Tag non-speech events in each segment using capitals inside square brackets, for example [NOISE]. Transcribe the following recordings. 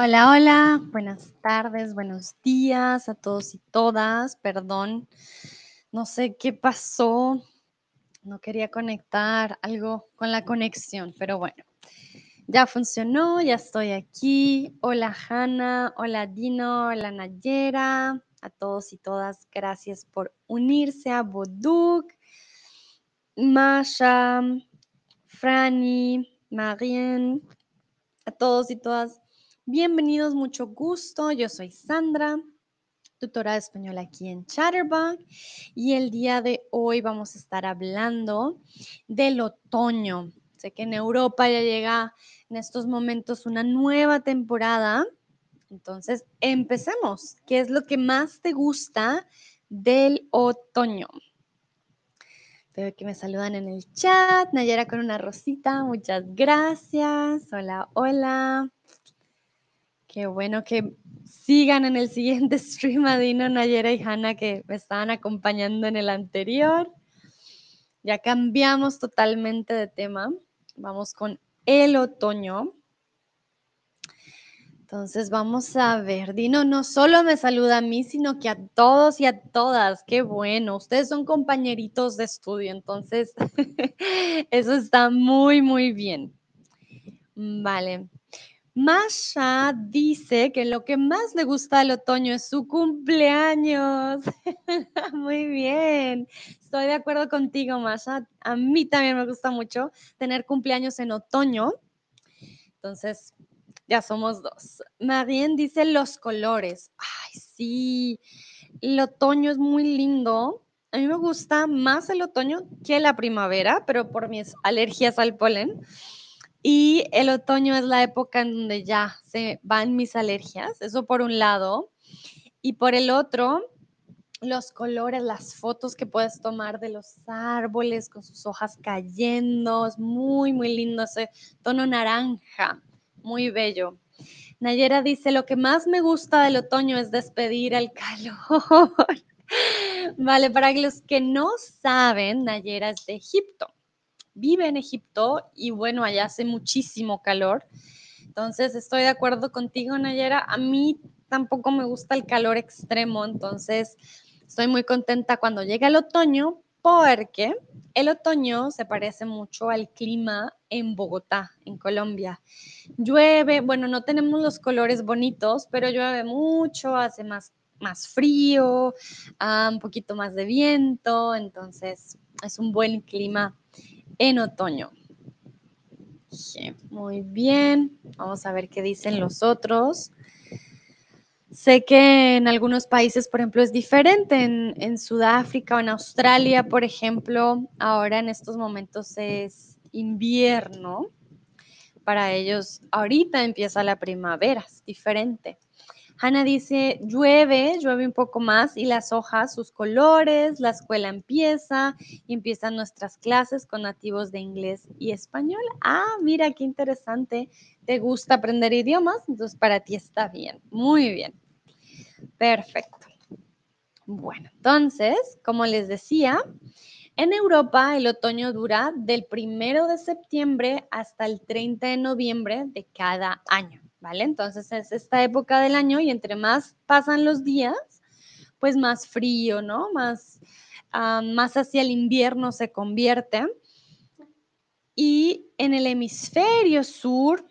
Hola, hola, buenas tardes, buenos días a todos y todas. Perdón, no sé qué pasó, no quería conectar algo con la conexión, pero bueno, ya funcionó, ya estoy aquí. Hola Hanna, hola Dino, hola Nayera, a todos y todas, gracias por unirse a Boduk, Masha, Franny, Marien, a todos y todas. Bienvenidos, mucho gusto. Yo soy Sandra, tutora de español aquí en Chatterbug y el día de hoy vamos a estar hablando del otoño. Sé que en Europa ya llega en estos momentos una nueva temporada. Entonces, empecemos. ¿Qué es lo que más te gusta del otoño? Veo que me saludan en el chat. Nayera con una rosita. Muchas gracias. Hola, hola. Qué bueno que sigan en el siguiente [LAUGHS] stream a Dino, Nayera y Hanna que me estaban acompañando en el anterior. Ya cambiamos totalmente de tema. Vamos con el otoño. Entonces vamos a ver, Dino no solo me saluda a mí, sino que a todos y a todas. Qué bueno, ustedes son compañeritos de estudio, entonces [LAUGHS] eso está muy, muy bien. Vale. Masha dice que lo que más le gusta del otoño es su cumpleaños. [LAUGHS] muy bien. Estoy de acuerdo contigo, Masha. A mí también me gusta mucho tener cumpleaños en otoño. Entonces, ya somos dos. Marien dice los colores. Ay, sí. El otoño es muy lindo. A mí me gusta más el otoño que la primavera, pero por mis alergias al polen. Y el otoño es la época en donde ya se van mis alergias. Eso por un lado. Y por el otro, los colores, las fotos que puedes tomar de los árboles con sus hojas cayendo. Es muy, muy lindo ese tono naranja muy bello. Nayera dice, lo que más me gusta del otoño es despedir el calor. [LAUGHS] vale, para los que no saben, Nayera es de Egipto. Vive en Egipto y bueno, allá hace muchísimo calor. Entonces, estoy de acuerdo contigo, Nayera. A mí tampoco me gusta el calor extremo, entonces estoy muy contenta cuando llega el otoño porque el otoño se parece mucho al clima en Bogotá, en Colombia. Llueve, bueno, no tenemos los colores bonitos, pero llueve mucho, hace más, más frío, ah, un poquito más de viento, entonces es un buen clima en otoño. muy bien, vamos a ver qué dicen los otros. Sé que en algunos países, por ejemplo, es diferente. En, Sudáfrica o en Australia, por ejemplo, ahora en estos momentos es invierno. Para ellos, ahorita empieza la primavera, es diferente. Hanna dice, llueve, llueve un poco más y las hojas, sus colores, la escuela empieza y empiezan nuestras clases con nativos de inglés y español. Ah, mira, qué interesante. ¿Te gusta aprender idiomas? Entonces para ti está bien. Muy bien. Perfecto. Bueno, entonces, como les decía, en Europa el otoño dura del primero de septiembre hasta el 30 de noviembre de cada año. ¿Vale? Entonces es esta época del año y entre más pasan los días, pues más frío, ¿no? Más, ah, más hacia el invierno se convierte. Y en el hemisferio sur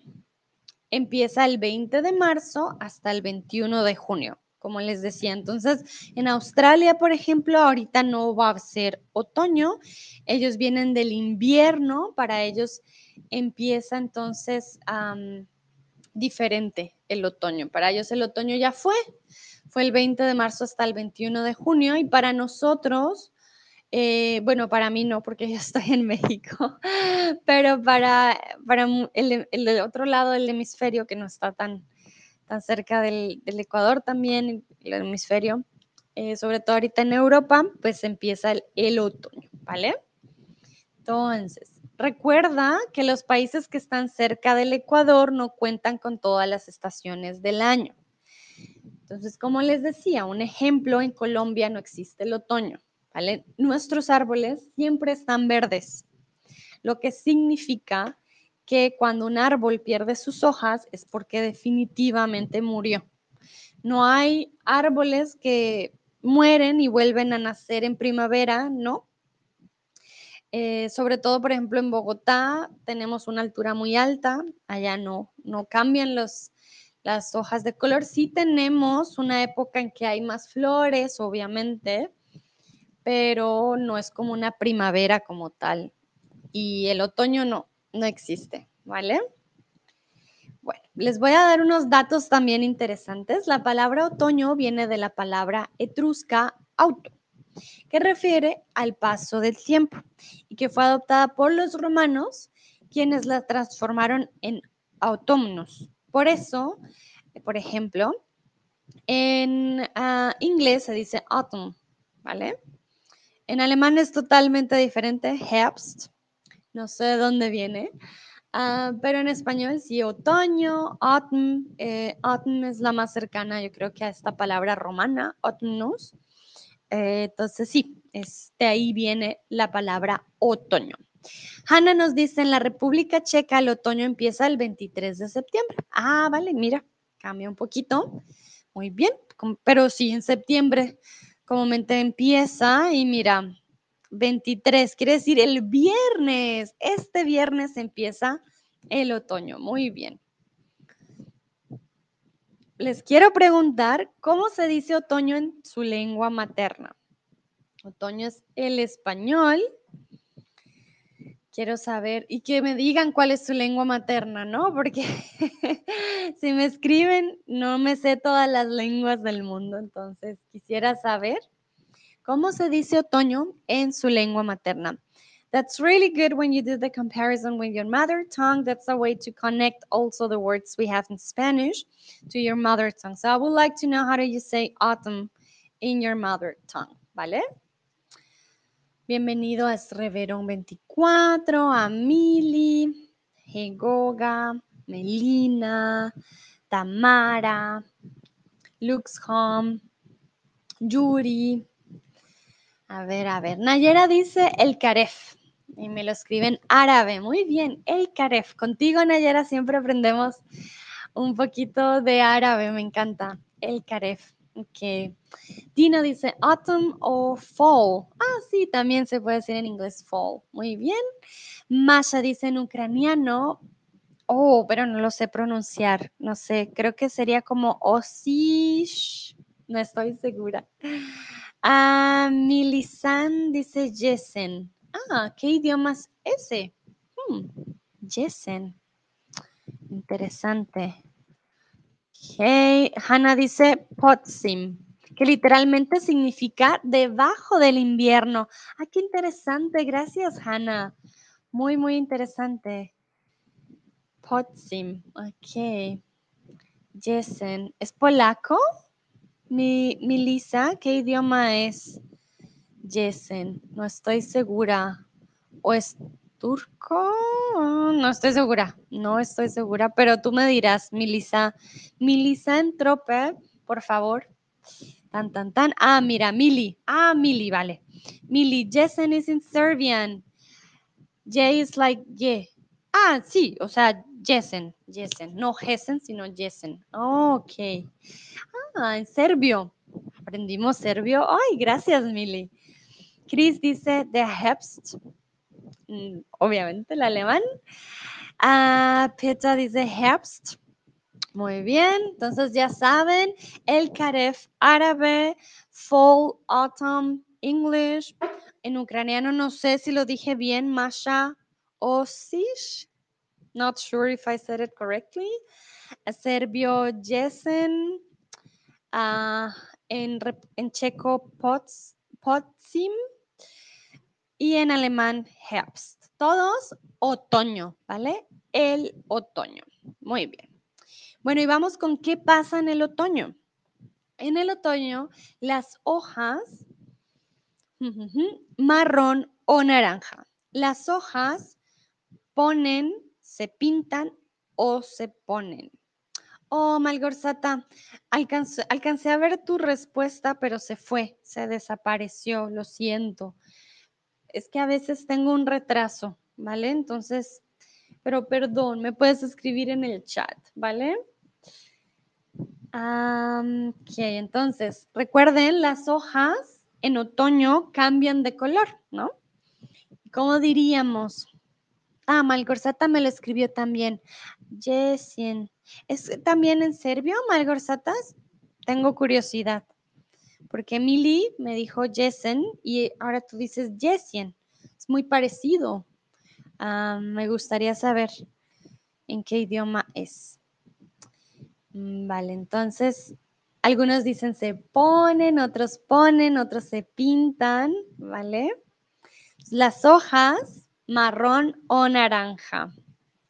empieza el 20 de marzo hasta el 21 de junio, como les decía. Entonces, en Australia, por ejemplo, ahorita no va a ser otoño, ellos vienen del invierno, para ellos empieza entonces diferente el otoño. Para ellos el otoño ya fue, fue el 20 de marzo hasta el 21 de junio y para nosotros, eh, bueno, para mí no, porque [LAUGHS] yo estoy en México, pero para, para el, otro lado del hemisferio que no está tan, tan cerca del, Ecuador también, el hemisferio, eh, sobre todo ahorita en Europa, pues empieza el, el otoño, ¿vale? Entonces, Recuerda que los países que están cerca del Ecuador no cuentan con todas las estaciones del año. Entonces, como les decía, un ejemplo, en Colombia no existe el otoño. Nuestros árboles siempre están verdes, lo que significa que cuando un árbol pierde sus hojas es porque definitivamente murió. No hay árboles que mueren y vuelven a nacer en primavera, ¿no? Eh, sobre todo, por ejemplo, en Bogotá tenemos una altura muy alta, allá no, no cambian las hojas de color. Sí tenemos una época en que hay más flores, obviamente, pero no es como una primavera como tal. Y el otoño no, no existe, ¿vale? Bueno, les voy a dar unos datos también interesantes. La palabra otoño viene de la palabra etrusca auto, que refiere al paso del tiempo y que fue adoptada por los romanos, quienes la transformaron en autónomos. Por eso, por ejemplo, en ah, inglés se dice autumn, ¿vale? En alemán es totalmente diferente, Herbst, no sé de dónde viene, ah, pero en español sí, otoño, autumn, eh, autumn es la más cercana yo creo que a esta palabra romana, autumnus. Eh, entonces sí, de ahí viene la palabra otoño. Hanna nos dice, en la República Checa el otoño empieza el 23 de septiembre. Ah, vale, mira, cambia un poquito. Muy bien, pero sí, en septiembre comúnmente empieza y mira, 23, quiere decir el viernes. Este viernes empieza el otoño. Muy bien. Les quiero preguntar, ¿cómo se dice otoño en su lengua materna? Otoño es el español. Quiero saber y que me digan cuál es su lengua materna, ¿no? Porque [LAUGHS] si me escriben, no me sé todas las lenguas del mundo, entonces quisiera saber cómo se dice otoño en su lengua materna. That's really good when you do the comparison with your mother tongue. That's a way to connect also the words we have in Spanish to your mother tongue. So I would like to know how do you say autumn in your mother tongue, ¿vale? Bienvenido a Reverón 24, a Mili, Hegoga, Melina, Tamara, Lux Yuri. A ver, a ver. Nayera dice el Caref. Y me lo escriben árabe. Muy bien, el Caref. Contigo, Nayera, siempre aprendemos un poquito de árabe. Me encanta. El Caref. Ok. Dino dice autumn o fall. Ah, sí, también se puede decir en inglés fall. Muy bien. Masha dice en ucraniano. Oh, pero no lo sé pronunciar. No sé, creo que sería como osish. No estoy segura. Ah, Milisan dice Jessen. Ah, ¿qué idioma es ese? Hmm, Jessen. Interesante. Hey, Hannah dice Potsim, que literalmente significa debajo del invierno. Ah, qué interesante. Gracias, Hannah. Muy, muy interesante. Potsim. Ok. Jessen. ¿Es polaco? Mi, Lisa, ¿qué idioma es Jessen? No estoy segura. ¿O es turco? No estoy segura, no estoy segura, pero tú me dirás, Milisa. Milisa Entrope, por favor. Tan, tan, tan. Ah, mira, Mili. Ah, Mili, vale. Mili, Jessen is in Serbian. J is like ye. Ah, sí, o sea, Jessen, Jessen. No Hessen, sino Jessen. Ok. Ah, en serbio. Aprendimos serbio. Ay, gracias, Mili. Chris dice de Herbst. Mm, obviamente el alemán. Ah, Petra dice Herbst. Muy bien, entonces ya saben, el Karef árabe, Fall, Autumn, English. En ucraniano no sé si lo dije bien, Masha Osish. Not sure if I said it correctly. Serbio, Jesen. Ah, en, checo, Pots, Potsim y en alemán Herbst. Todos otoño, ¿vale? El otoño. Muy bien. Bueno, y vamos con qué pasa en el otoño. En el otoño, las hojas [LAUGHS] marrón o naranja. Las hojas ponen, se pintan o se ponen. Oh, Malgorzata, alcancé, alcancé a ver tu respuesta, pero se fue, se desapareció, lo siento es que a veces tengo un retraso, ¿vale? Entonces, pero perdón, me puedes escribir en el chat, ¿vale? ok, entonces, recuerden, las hojas en otoño cambian de color, ¿no? ¿Cómo diríamos? Ah, Malgorzata me lo escribió también. Jesien. ¿Es también en serbio, Malgorzatas? Tengo curiosidad. Porque Emily me dijo Jesen y ahora tú dices Jesien. Es muy parecido. Ah, me gustaría saber en qué idioma es. Mm, vale, entonces algunos dicen se ponen, otros ponen, otros se pintan, ¿vale? Las hojas marrón o naranja.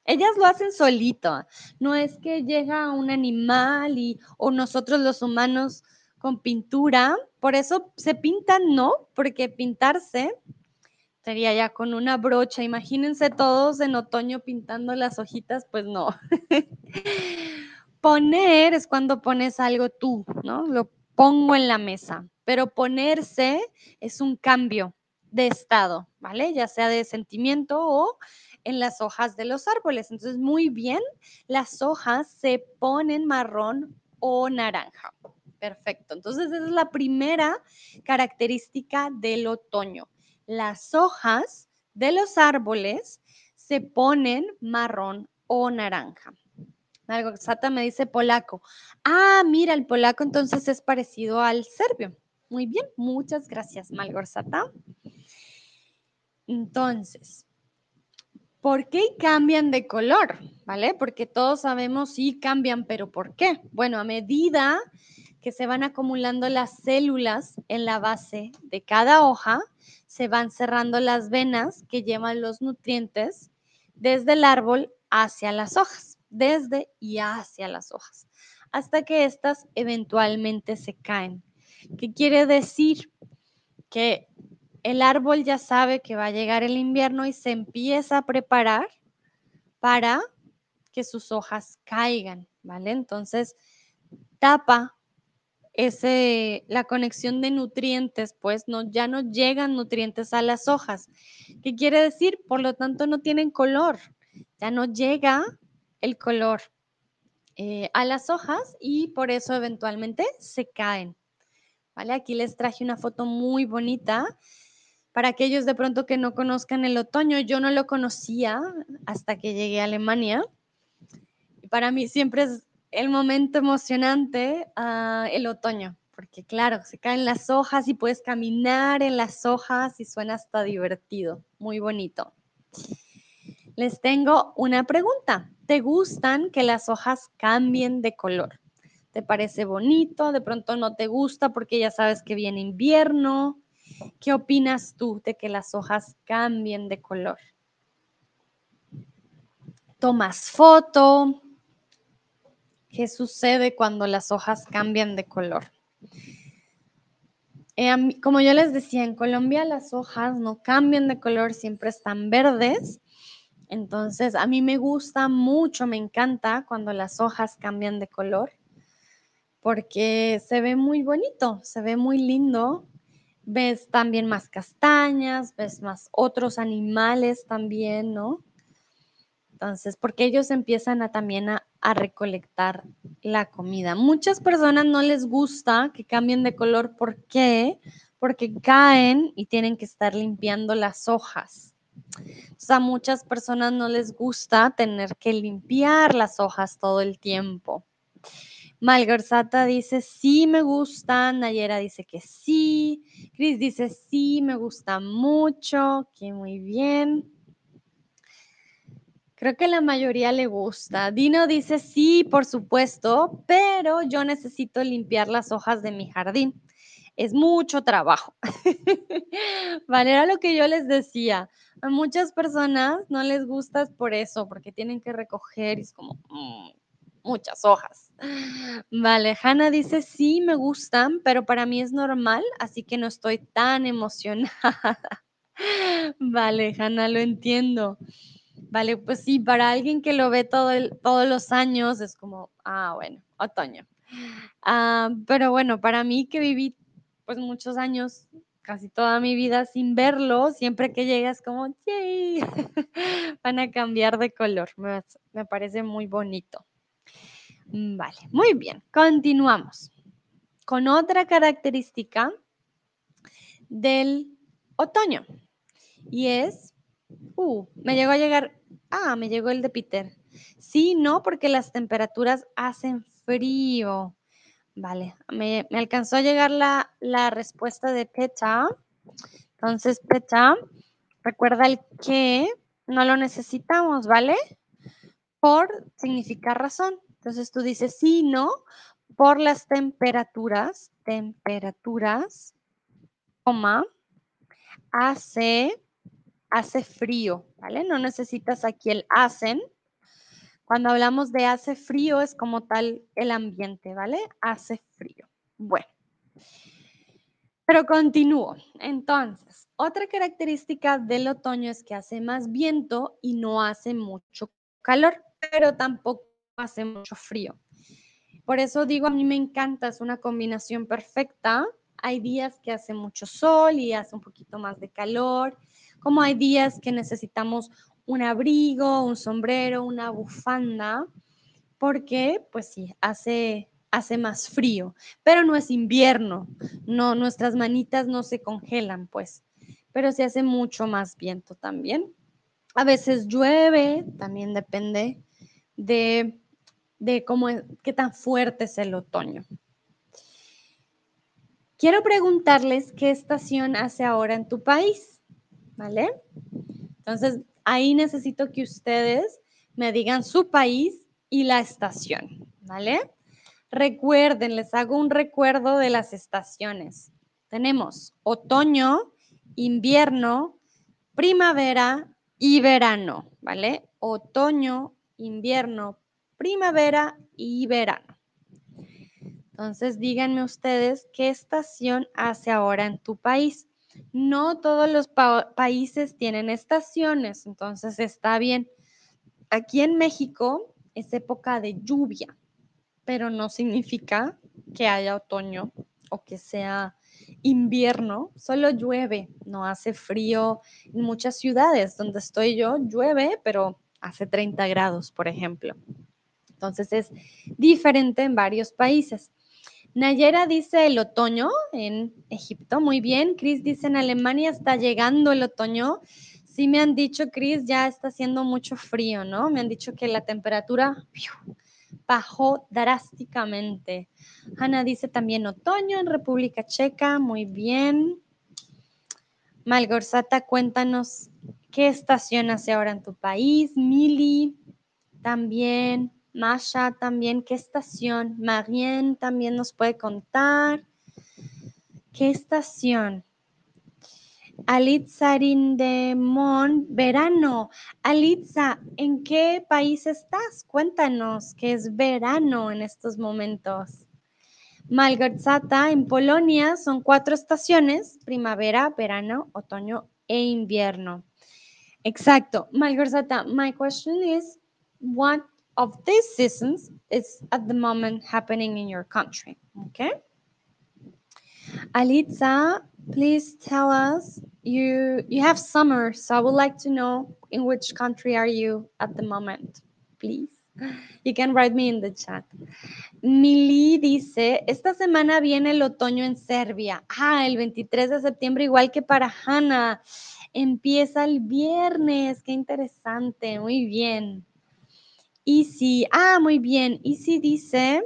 Ellas lo hacen solito, no es que llega un animal y o nosotros los humanos con pintura, por eso se pintan, ¿no? Porque pintarse sería ya con una brocha. Imagínense todos en otoño pintando las hojitas, pues no. [LAUGHS] Poner es cuando pones algo tú, ¿no? Lo pongo en la mesa, pero ponerse es un cambio de estado, ¿vale? Ya sea de sentimiento o en las hojas de los árboles. Entonces, muy bien, las hojas se ponen marrón o naranja. Perfecto. Entonces, esa es la primera característica del otoño. Las hojas de los árboles se ponen marrón o naranja. Malgorzata me dice polaco. Ah, mira, el polaco entonces es parecido al serbio. Muy bien, muchas gracias, Malgorzata. Entonces, ¿por qué cambian de color? ¿Vale? Porque todos sabemos sí cambian, pero ¿por qué? Bueno, a medida que se van acumulando las células en la base de cada hoja, se van cerrando las venas que llevan los nutrientes desde el árbol hacia las hojas, desde y hacia las hojas, hasta que éstas eventualmente se caen. ¿Qué quiere decir? Que el árbol ya sabe que va a llegar el invierno y se empieza a preparar para que sus hojas caigan, ¿vale? Entonces, tapa ese, la conexión de nutrientes, pues no, ya no llegan nutrientes a las hojas. ¿Qué quiere decir? Por lo tanto, no tienen color, ya no llega el color eh, a las hojas y por eso eventualmente se caen. ¿Vale? Aquí les traje una foto muy bonita para aquellos de pronto que no conozcan el otoño. Yo no lo conocía hasta que llegué a Alemania. Y para mí siempre es el momento emocionante, ah, el otoño, porque claro, se caen las hojas y puedes caminar en las hojas y suena hasta divertido, muy bonito. Les tengo una pregunta. ¿Te gustan que las hojas cambien de color? ¿Te parece bonito? De pronto no te gusta porque ya sabes que viene invierno. ¿Qué opinas tú de que las hojas cambien de color? ¿Tomas foto? ¿Qué sucede cuando las hojas cambian de color? Eh, como yo les decía, en Colombia las hojas no cambian de color, siempre están verdes. Entonces, a mí me gusta mucho, me encanta cuando las hojas cambian de color, porque se ve muy bonito, se ve muy lindo. Ves también más castañas, ves más otros animales también, ¿no? Entonces, porque ellos empiezan a, también a, recolectar la comida. Muchas personas no les gusta que cambien de color. ¿Por qué? Porque caen y tienen que estar limpiando las hojas. A muchas personas no les gusta tener que limpiar las hojas todo el tiempo. Malgarzata dice, sí me gusta. Nayera dice que sí. Cris dice, sí, me gusta mucho. Que muy bien. Creo que la mayoría le gusta. Dino dice, sí, por supuesto, pero yo necesito limpiar las hojas de mi jardín. Es mucho trabajo. [LAUGHS] vale, era lo que yo les decía. A muchas personas no les gusta por eso, porque tienen que recoger y es como mm, muchas hojas. Vale, Hanna dice, sí, me gustan, pero para mí es normal, así que no estoy tan emocionada. [LAUGHS] vale, Hanna, lo entiendo. Vale, pues sí, para alguien que lo ve todo todos los años es como, ah, bueno, otoño. Ah, pero bueno, para mí que viví pues muchos años casi toda mi vida sin verlo, siempre que llegas como, ¡yay! [LAUGHS] Van a cambiar de color. Me, me parece muy bonito. Mm, vale, muy bien. Continuamos con otra característica del otoño. Y es, uh, me llegó a llegar, ah, me llegó el de Peter. Sí, no, porque las temperaturas hacen frío. Vale, me, alcanzó a llegar la, la, respuesta de Peta. Entonces, Peta, recuerda el que no lo necesitamos, ¿vale? Por significar razón. Entonces tú dices sí, no, por las temperaturas, temperaturas, coma, hace, hace frío, ¿vale? No necesitas aquí el hacen. Cuando hablamos de hace frío es como tal el ambiente, ¿vale? Hace frío. Bueno. Pero continúo. Entonces, otra característica del otoño es que hace más viento y no hace mucho calor, pero tampoco hace mucho frío. Por eso digo, a mí me encanta, es una combinación perfecta. Hay días que hace mucho sol y hace un poquito más de calor, como hay días que necesitamos un abrigo, un sombrero, una bufanda, porque pues sí, hace, hace más frío, pero no es invierno, no, nuestras manitas no se congelan, pues, pero se hace mucho más viento también. A veces llueve, también depende de de cómo, qué tan fuerte es el otoño. Quiero preguntarles qué estación hace ahora en tu país, ¿vale? Entonces, ahí necesito que ustedes me digan su país y la estación, ¿vale? Recuerden, les hago un recuerdo de las estaciones. Tenemos otoño, invierno, primavera y verano, ¿vale? Otoño, invierno, primavera y verano. Entonces, díganme ustedes qué estación hace ahora en tu país. No todos los países tienen estaciones, entonces está bien. Aquí en México es época de lluvia, pero no significa que haya otoño o que sea invierno, solo llueve, no hace frío. En muchas ciudades donde estoy yo llueve, pero hace 30 grados, por ejemplo. Entonces es diferente en varios países. Nayera dice el otoño en Egipto, muy bien. Chris dice en Alemania está llegando el otoño. Sí me han dicho, Chris, ya está haciendo mucho frío, ¿no? Me han dicho que la temperatura bajó drásticamente. Hanna dice también otoño en República Checa, muy bien. Malgorzata, cuéntanos qué estación hace ahora en tu país. Mili, también. Masha también, ¿qué estación? Marien también nos puede contar. ¿Qué estación? Alitza Rindemon, verano. Alitza, ¿en qué país estás? Cuéntanos qué es verano en estos momentos. Malgorzata, en Polonia, son cuatro estaciones, primavera, verano, otoño e invierno. Exacto. Malgorzata, my question is, what of these seasons is at the moment happening in your country. Okay. Alitza, please tell us you you have summer, so I would like to know in which country are you at the moment, please. You can write me in the chat. Mili dice, esta semana viene el otoño en Serbia. Ah, el 23 de septiembre, igual que para Hannah. Empieza el viernes. Qué interesante. Muy bien. Easy, ah, muy bien. Easy dice,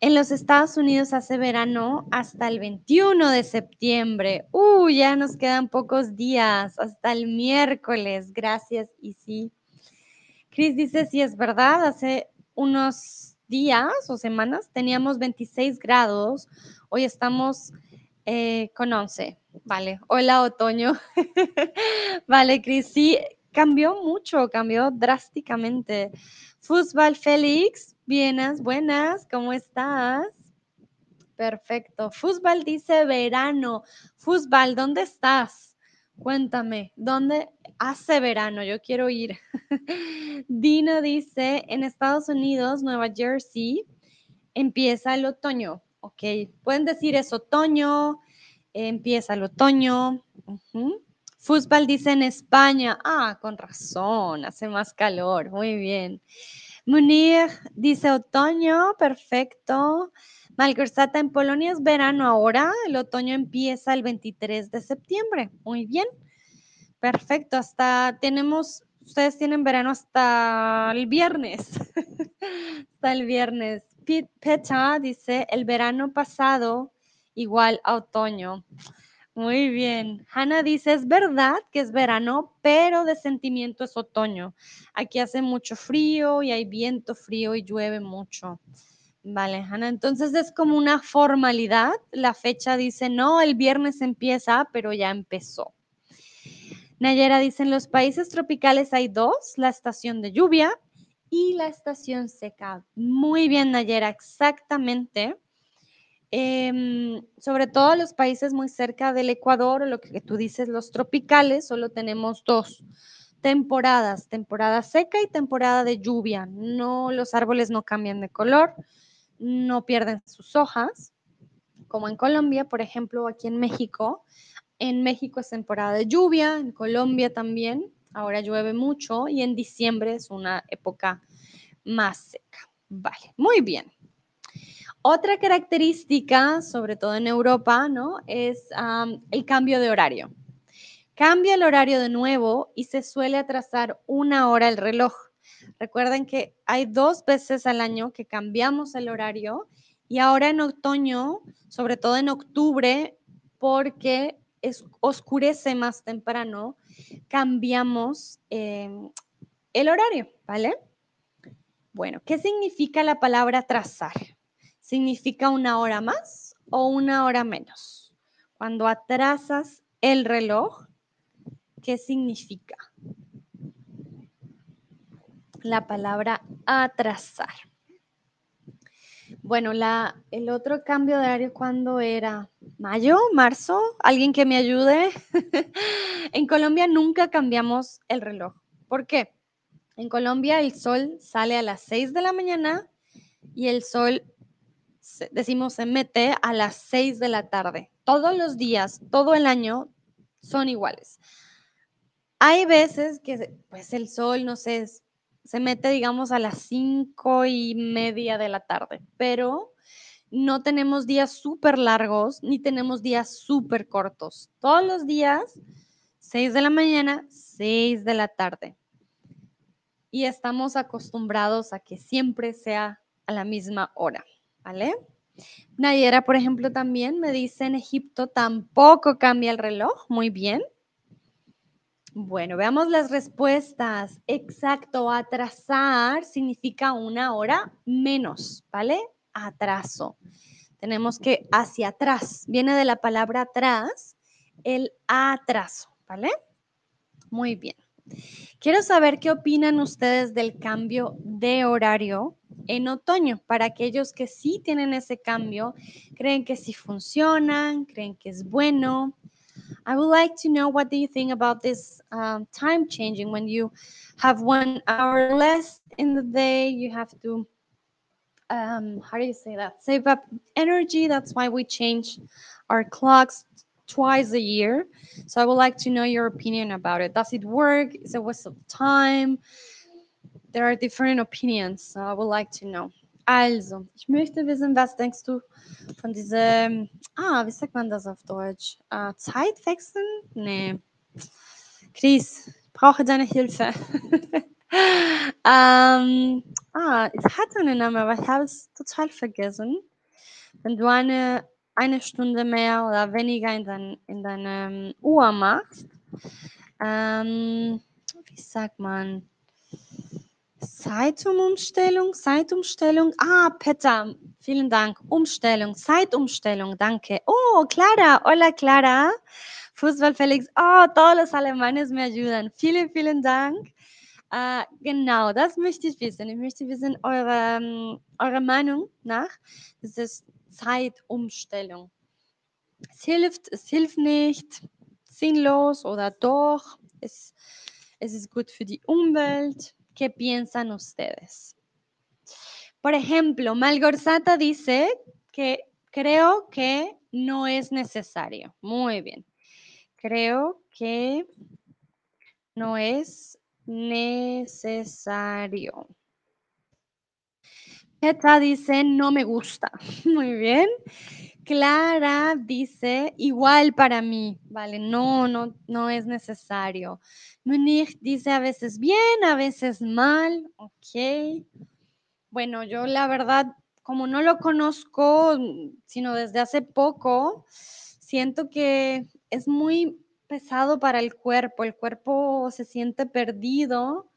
en los Estados Unidos hace verano hasta el 21 de septiembre. Uh, ya nos quedan pocos días, hasta el miércoles. Gracias, Easy. Chris dice, sí, es verdad, hace unos días o semanas teníamos 26 grados, hoy estamos eh, con 11. Vale, hola otoño. [LAUGHS] vale, Chris, sí, cambió mucho, cambió drásticamente. Fútbol Félix, bienas, buenas, ¿cómo estás? Perfecto. Fútbol dice verano. Fútbol, ¿dónde estás? Cuéntame, ¿dónde hace verano? Yo quiero ir. [LAUGHS] Dino dice, en Estados Unidos, Nueva Jersey, empieza el otoño. Ok, pueden decir es otoño, empieza el otoño. Fútbol dice en España. Ah, con razón, hace más calor. Muy bien. Munir dice otoño, perfecto. Malgorzata en Polonia es verano ahora. El otoño empieza el 23 de septiembre. Muy bien. Perfecto. Hasta tenemos, ustedes tienen verano hasta el viernes. [LAUGHS] hasta el viernes. Pecha dice el verano pasado igual a otoño. Muy bien. Hanna dice, es verdad que es verano, pero de sentimiento es otoño. Aquí hace mucho frío y hay viento frío y llueve mucho. Vale, Hanna. Entonces es como una formalidad. La fecha dice, no, el viernes empieza, pero ya empezó. Nayera dice, en los países tropicales hay dos, la estación de lluvia y la estación seca. Muy bien, Nayera, exactamente. Em, sobre todo los países muy cerca del Ecuador, o lo que tú dices, los tropicales, solo tenemos dos temporadas, temporada seca y temporada de lluvia. No, los árboles no cambian de color, no pierden sus hojas, como en Colombia, por ejemplo, aquí en México. En México es temporada de lluvia, en Colombia también, ahora llueve mucho y en diciembre es una época más seca. Vale, muy bien. Otra característica, sobre todo en Europa, ¿no? Es el cambio de horario. Cambia el horario de nuevo y se suele atrasar una hora el reloj. Recuerden que hay dos veces al año que cambiamos el horario y ahora en otoño, sobre todo en octubre, porque es, oscurece más temprano, cambiamos em, el horario, ¿vale? Bueno, ¿qué significa la palabra atrasar? ¿Significa una hora más o una hora menos? Cuando atrasas el reloj, ¿qué significa? La palabra atrasar. Bueno, la, el otro cambio de horario, ¿cuándo era? ¿Mayo? ¿Marzo? ¿Alguien que me ayude? [LAUGHS] en Colombia nunca cambiamos el reloj. ¿Por qué? En Colombia el sol sale a las 6 de la mañana y el sol, decimos, se mete a las 6 de la tarde. Todos los días, todo el año son iguales. Hay veces que pues el sol, no sé, se mete, digamos, a las 5 y media de la tarde, pero no tenemos días súper largos ni tenemos días súper cortos. Todos los días, 6 de la mañana, 6 de la tarde y estamos acostumbrados a que siempre sea a la misma hora, ¿vale? Nayera, por ejemplo, también me dice en Egipto tampoco cambia el reloj. Muy bien. Bueno, veamos las respuestas. Exacto, atrasar significa una hora menos, ¿vale? Atraso. Tenemos que hacia atrás, viene de la palabra atrás, el atraso, ¿vale? Muy bien. Quiero saber qué opinan ustedes del cambio de horario en otoño. Para aquellos que sí tienen ese cambio, creen que sí funcionan, creen que es bueno. I would like to know what do you think about this um, time changing when you have one hour less in the day, you have to um, how do you say that? Save up energy. That's why we change our clocks twice a year. So I would like to know your opinion about it. Does it work? Is it a waste of time? There are different opinions. So I would like to know. Also, ich möchte wissen, was denkst du von diesem, ah, wie sagt man das auf Deutsch? Äh, Zeitwechsel? Nee. Chris, ich brauche deine Hilfe. [LAUGHS] ähm, ah, es hat einen Namen, aber ich habe es total vergessen. Wenn du eine, eine Stunde mehr oder weniger in, dein, in deine Uhr machst, ähm, wie sagt man? Zeitumstellung, Zeitumstellung. Ah, Peter, vielen Dank. Umstellung, Zeitumstellung, danke. Oh, Clara, hola Clara. Fußball Felix. Oh, todos los alemanes me ayudan. Vielen, vielen Dank. Äh, genau, das möchte ich wissen. Ich möchte wissen, eure, ähm, eure Meinung nach dieser Zeitumstellung. Es hilft, es hilft nicht, sinnlos oder doch. Es, es ist gut für die Umwelt. ¿Qué piensan ustedes? Por ejemplo, Malgorzata dice que creo que no es necesario. Muy bien. Creo que no es necesario. Petra dice, no me gusta. [LAUGHS] Muy bien. Clara dice, igual para mí. Vale, no, no, no es necesario. Munich dice a veces bien, a veces mal. Ok. Bueno, yo la verdad, como no lo conozco, sino desde hace poco, siento que es muy pesado para el cuerpo. El cuerpo se siente perdido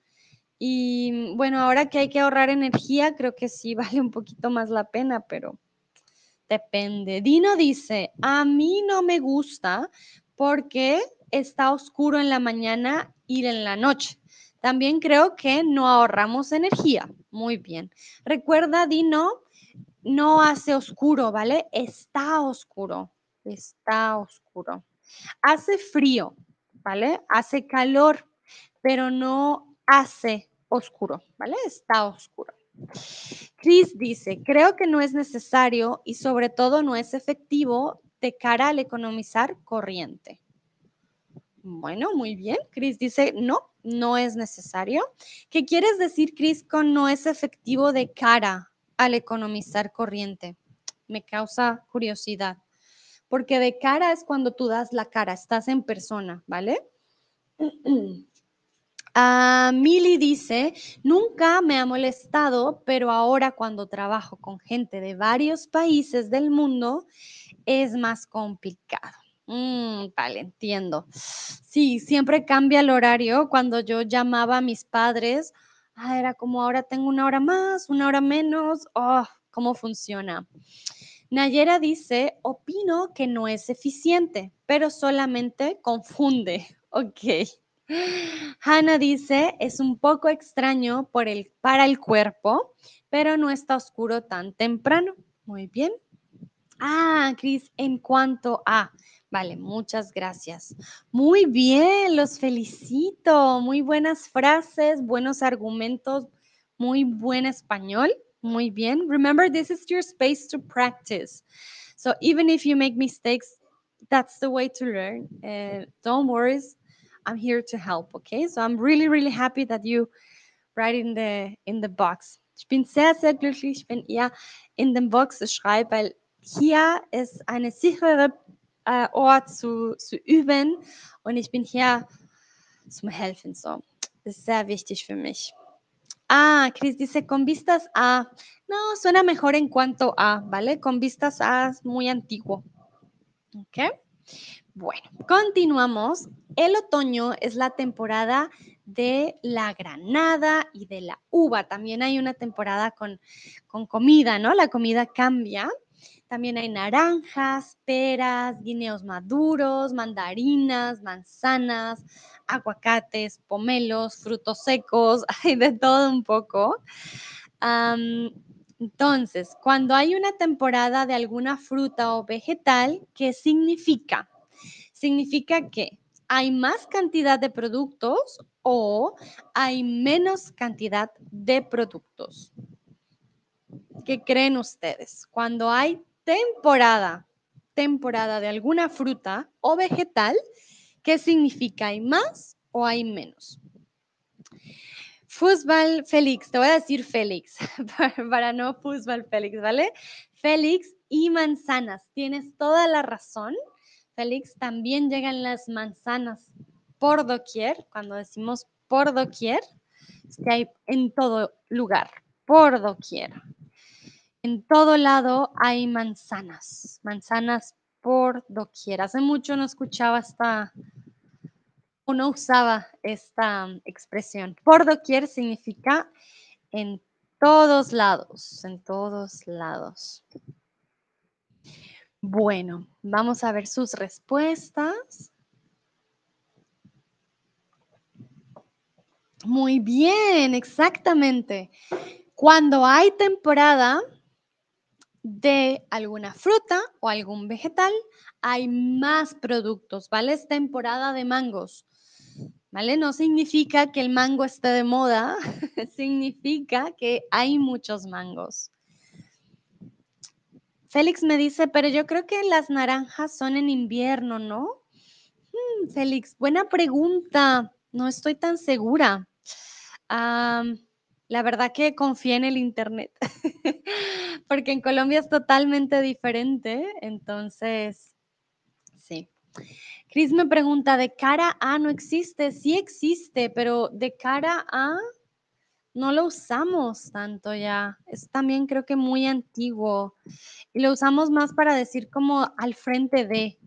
y mm, bueno, ahora que hay que ahorrar energía, creo que sí [LAUGHS] vale un poquito más la pena, pero depende. Dino dice, a mí no me gusta porque está oscuro en la mañana y en la noche. También creo que no ahorramos energía. Muy bien. Recuerda, Dino, no hace oscuro, ¿vale? Está oscuro. Está oscuro. Hace frío, ¿vale? Hace calor, pero no hace oscuro, ¿vale? Está oscuro. Chris dice, creo que no es necesario y sobre todo no es efectivo de cara al economizar corriente. Bueno, muy bien. Chris dice, no, no es necesario. ¿Qué quieres decir, Chris, con no es efectivo de cara al economizar corriente? Me causa curiosidad. Porque de cara es cuando tú das la cara, estás en persona, ¿vale? [CLEARS THROAT] Uh, Mili dice, nunca me ha molestado, pero ahora cuando trabajo con gente de varios países del mundo es más complicado. Mm, vale, entiendo. Sí, siempre cambia el horario. Cuando yo llamaba a mis padres, ah, era como ahora tengo una hora más, una hora menos. Oh, ¿cómo funciona? Nayera dice, opino que no es eficiente, pero solamente confunde. [LAUGHS] Ok. Hannah dice, es un poco extraño por el, para el cuerpo, pero no está oscuro tan temprano. Muy bien. Ah, Cris, en cuanto a... Vale, muchas gracias. Muy bien, los felicito. Muy buenas frases, buenos argumentos, muy buen español. Muy bien. Remember, this is your space to practice. So even if you make mistakes, that's the way to learn. Uh, don't worry. I'm here to help, okay? So I'm really, really happy that you write in the, in the box. Ich bin sehr, sehr glücklich, wenn ihr in den Box schreibt, weil hier ist eine sichere äh, Ort zu, zu üben und ich bin hier zum Helfen. So, das ist sehr wichtig für mich. Ah, Chris dice, con vistas a. No, suena mejor en cuanto a, ¿vale? Con vistas a es muy antiguo. ¿Ok? Bueno, continuamos. El otoño es la temporada de la granada y de la uva. También hay una temporada con, con comida, ¿no? La comida cambia. También hay naranjas, peras, guineos maduros, mandarinas, manzanas, aguacates, pomelos, frutos secos, [LAUGHS] hay de todo un poco. entonces, cuando hay una temporada de alguna fruta o vegetal, ¿qué significa? Significa que hay más cantidad de productos o hay menos cantidad de productos. ¿Qué creen ustedes? Cuando hay temporada, temporada de alguna fruta o vegetal, ¿qué significa? ¿Hay más o hay menos? Fútbol Félix, te voy a decir Félix, [LAUGHS] para no fútbol Félix, ¿vale? Félix y manzanas, tienes toda la razón. Félix, también llegan las manzanas por doquier. Cuando decimos por doquier, es que hay en todo lugar, por doquier. En todo lado hay manzanas, manzanas por doquier. Hace mucho no escuchaba esta, o no usaba esta expresión. Por doquier significa en todos lados, en todos lados. Bueno, vamos a ver sus respuestas. Muy bien, exactamente. Cuando hay temporada de alguna fruta o algún vegetal, hay más productos, ¿vale? Es temporada de mangos, ¿vale? No significa que el mango esté de moda, [LAUGHS] significa que hay muchos mangos. Félix me dice, pero yo creo que las naranjas son en invierno, ¿no? Mm, Félix, buena pregunta. No estoy tan segura. La verdad que confié en el internet, [LAUGHS] porque en Colombia es totalmente diferente, entonces, sí. Cris me pregunta, ¿de cara a no existe? Sí existe, pero de cara a no lo usamos tanto ya. Es también creo que muy antiguo y lo usamos más para decir como al frente de.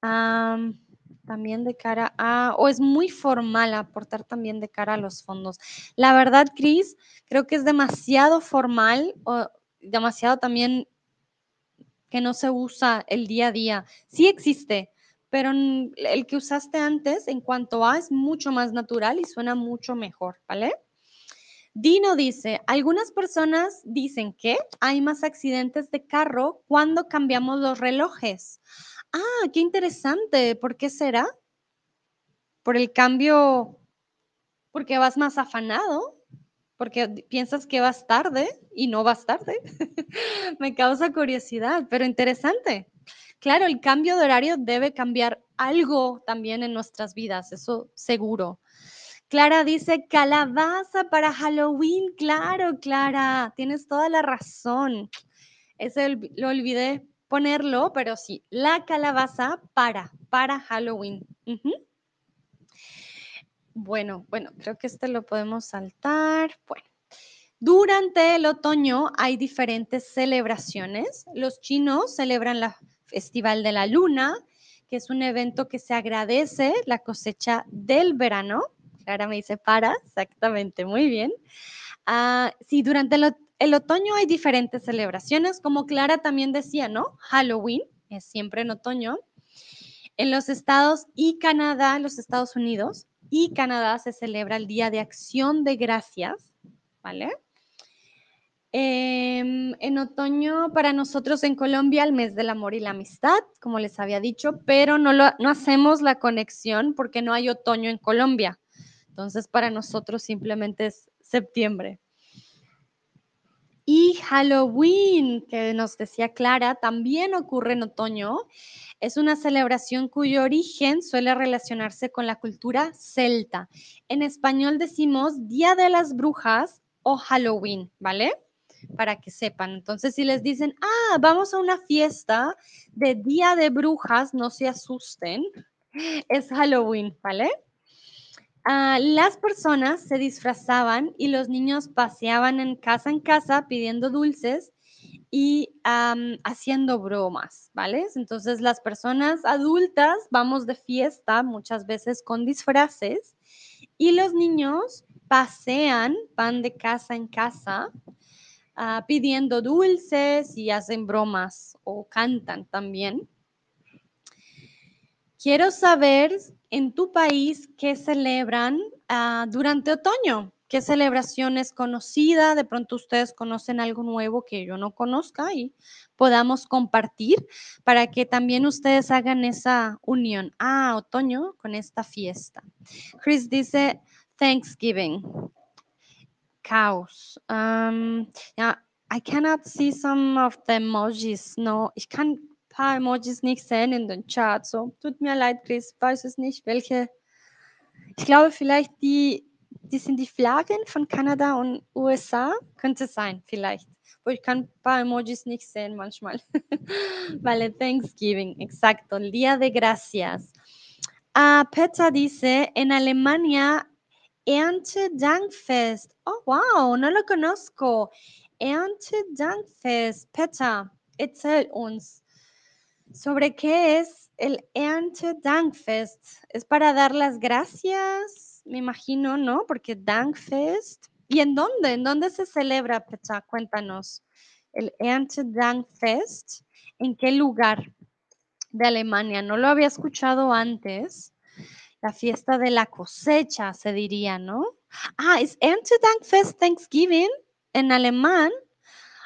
Am, también de cara a, o es muy formal aportar también de cara a los fondos. La verdad, Cris, creo que es demasiado formal o demasiado también que no se usa el día a día. Sí existe, pero el que usaste antes en cuanto a es mucho más natural y suena mucho mejor, ¿vale? Dino dice, algunas personas dicen que hay más accidentes de carro cuando cambiamos los relojes. Ah, qué interesante. ¿Por qué será? Por el cambio, porque vas más afanado, porque piensas que vas tarde y no vas tarde. [LAUGHS] Me causa curiosidad, pero interesante. Claro, el cambio de horario debe cambiar algo también en nuestras vidas, eso seguro. Clara dice calabaza para Halloween. Claro, Clara, tienes toda la razón. Ese lo olvidé ponerlo, pero sí, la calabaza para, para Halloween. Bueno, bueno, creo que este lo podemos saltar. Bueno, durante el otoño hay diferentes celebraciones. Los chinos celebran la Festival de la Luna, que es un evento que se agradece la cosecha del verano. Clara me dice para, exactamente, muy bien. Ah, sí, durante el, ot- el otoño hay diferentes celebraciones, como Clara también decía, ¿no? Halloween es siempre en otoño. En los estados y Canadá, los Estados Unidos y Canadá se celebra el Día de Acción de Gracias, ¿vale? Em, en otoño, para nosotros en Colombia, el mes del amor y la amistad, como les había dicho, pero no, lo, no hacemos la conexión porque no hay otoño en Colombia. Entonces, para nosotros simplemente es septiembre. Y Halloween, que nos decía Clara, también ocurre en otoño. Es una celebración cuyo origen suele relacionarse con la cultura celta. En español decimos Día de las Brujas o Halloween, ¿vale? Para que sepan. Entonces, si les dicen, ah, vamos a una fiesta de Día de Brujas, no se asusten. Es Halloween, ¿vale? Ah, las personas se disfrazaban y los niños paseaban en casa en casa pidiendo dulces y haciendo bromas, ¿vale? Entonces las personas adultas vamos de fiesta muchas veces con disfraces y los niños pasean, van de casa en casa ah, pidiendo dulces y hacen bromas o cantan también. Quiero saber en tu país qué celebran ah, durante otoño. ¿Qué celebración es conocida? De pronto ustedes conocen algo nuevo que yo no conozca y podamos compartir para que también ustedes hagan esa unión. Ah, otoño con esta fiesta. Chris dice Thanksgiving. Chaos. Ähm, ja, I cannot see some of the emojis. No, ich kann paar Emojis nicht sehen in den Chat. So, tut mir leid, Chris, weiß es nicht, welche. Ich glaube, vielleicht die, die sind die Flaggen von Kanada und USA. Könnte sein, vielleicht. Wo ich kann ein paar Emojis nicht sehen manchmal. [LAUGHS] vale, Thanksgiving, exacto, el Día de Gracias. Ah, Petra dice, en Alemania Erntedankfest. Oh, wow, no lo conozco. Erntedankfest. Petra, erzähl uns. ¿Sobre qué es el Erntedankfest? ¿Es para dar las gracias? Me imagino, ¿no? Porque Dankfest. ¿Y en dónde? ¿En dónde se celebra, Petra? Cuéntanos. El Erntedankfest. ¿En qué lugar de Alemania? No lo había escuchado antes la fiesta de la cosecha, se diría, ¿no? Ah, ist Erntedankfest Thanksgiving en alemán.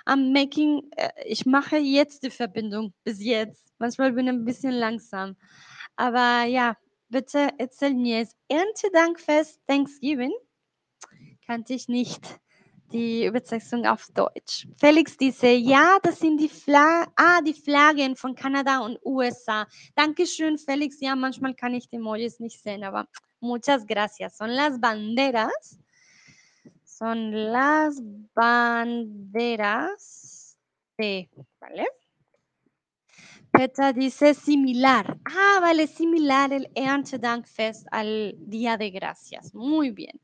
I'm making, äh, ich mache jetzt die Verbindung bis jetzt. Manchmal bin ich ein bisschen langsam. Aber ja, bitte erzähl mir, ist Erntedankfest Thanksgiving? Kannte ich nicht. die Übersetzung auf Deutsch. Felix dice, ja, das sind die, Fla ah, die Flaggen von Kanada und USA. Dankeschön, Felix. Ja, manchmal kann ich die Emojis nicht sehen, aber muchas gracias. Son las banderas. Son las banderas de, ¿vale? Petra dice similar. Ah, vale, similar el Erntedankfest al Día de Gracias. Muy bien.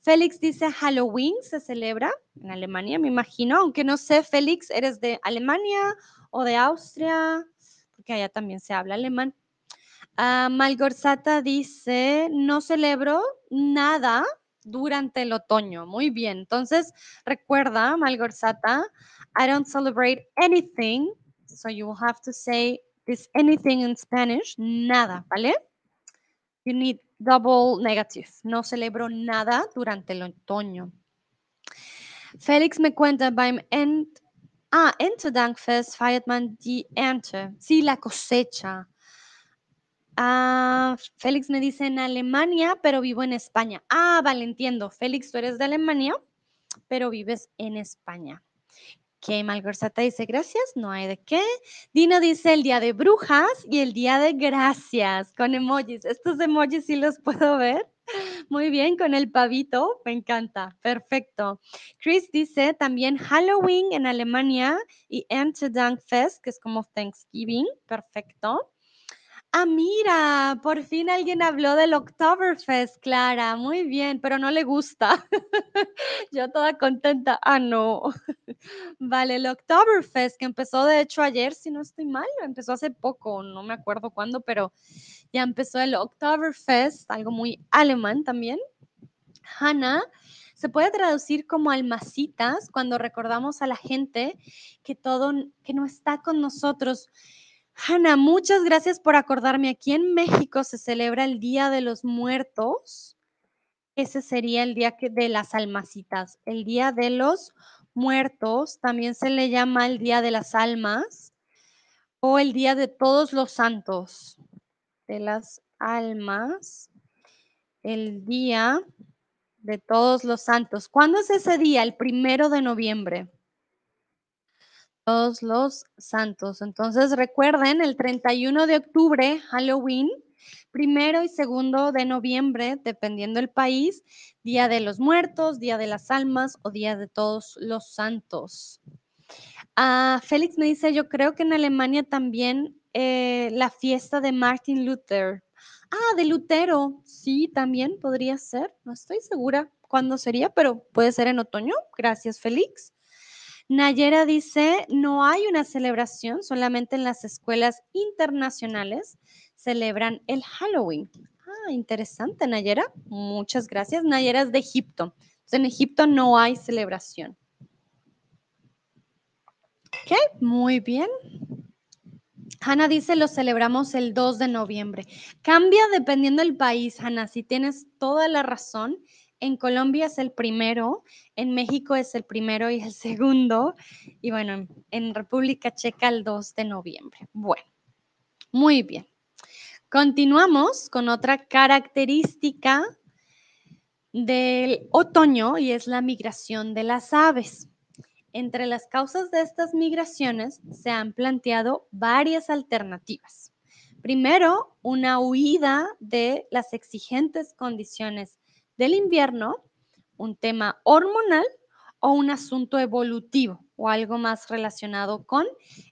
Félix dice Halloween se celebra en Alemania, me imagino, aunque no sé, Félix, ¿eres de Alemania o de Austria? Porque allá también se habla alemán. Ah, Malgorzata dice, no celebro nada durante el otoño. Muy bien. Entonces, recuerda, Malgorzata, I don't celebrate anything So you will have to say this anything in Spanish, nada, ¿vale? You need double negative. No celebro nada durante el otoño. Felix me cuenta, beim End, ah, Erntedankfest feiert man die Ernte. Sí, la cosecha. Ah, Félix me dice en Alemania, pero vivo en España. Ah, vale, entiendo. Félix, tú eres de Alemania, pero vives en España. Ok, Malgorzata dice gracias, no hay de qué. Dino dice el día de brujas y el día de gracias con emojis. Estos emojis sí los [LAUGHS] puedo ver. Muy bien, con el pavito, me encanta, perfecto. Chris dice también Halloween en Alemania y Fest, que es como Thanksgiving, perfecto. Ah, mira, por fin alguien habló del Oktoberfest, Clara. Muy bien, pero no le gusta. [LAUGHS] Yo toda contenta. Ah, no. [LAUGHS] Vale, el Oktoberfest, que empezó de hecho ayer, si no estoy mal, empezó hace poco, no me acuerdo cuándo, pero ya empezó el Oktoberfest, algo muy alemán también. Hanna se puede traducir como almacitas cuando recordamos a la gente que todo, que no está con nosotros Hanna, muchas gracias por acordarme. Aquí en México se celebra el Día de los Muertos. Ese sería el día de las almacitas. El Día de los Muertos también se le llama el Día de las Almas o el Día de Todos los Santos. De las Almas. El Día de Todos los Santos. ¿Cuándo es ese día? El primero de noviembre todos los santos. Entonces recuerden, el 31 de octubre, Halloween, primero y segundo de noviembre, dependiendo del país, Día de los Muertos, Día de las Almas o Día de todos los santos. Ah, Félix me dice, yo creo que en Alemania también eh, la fiesta de Martin Luther. Ah, de Lutero, sí, también podría ser. No estoy segura cuándo sería, pero puede ser en otoño. Gracias, Félix. Nayera dice, no hay una celebración, solamente en las escuelas internacionales celebran el Halloween. Ah, interesante, Nayera. Muchas gracias. Nayera es de Egipto. en Egipto no hay celebración. Ok, muy bien. Hanna dice, lo celebramos el 2 de noviembre. Cambia dependiendo del país, Hanna. Si tienes toda la razón, en Colombia es el primero, en México es el primero y el [LAUGHS] segundo, y bueno, en República Checa el 2 de noviembre. Bueno, muy bien. Continuamos con otra característica del otoño y es la migración de las aves. Entre las causas de estas migraciones se han planteado varias alternativas. Primero, una huida de las exigentes condiciones del invierno, un tema hormonal o un asunto evolutivo o algo más relacionado con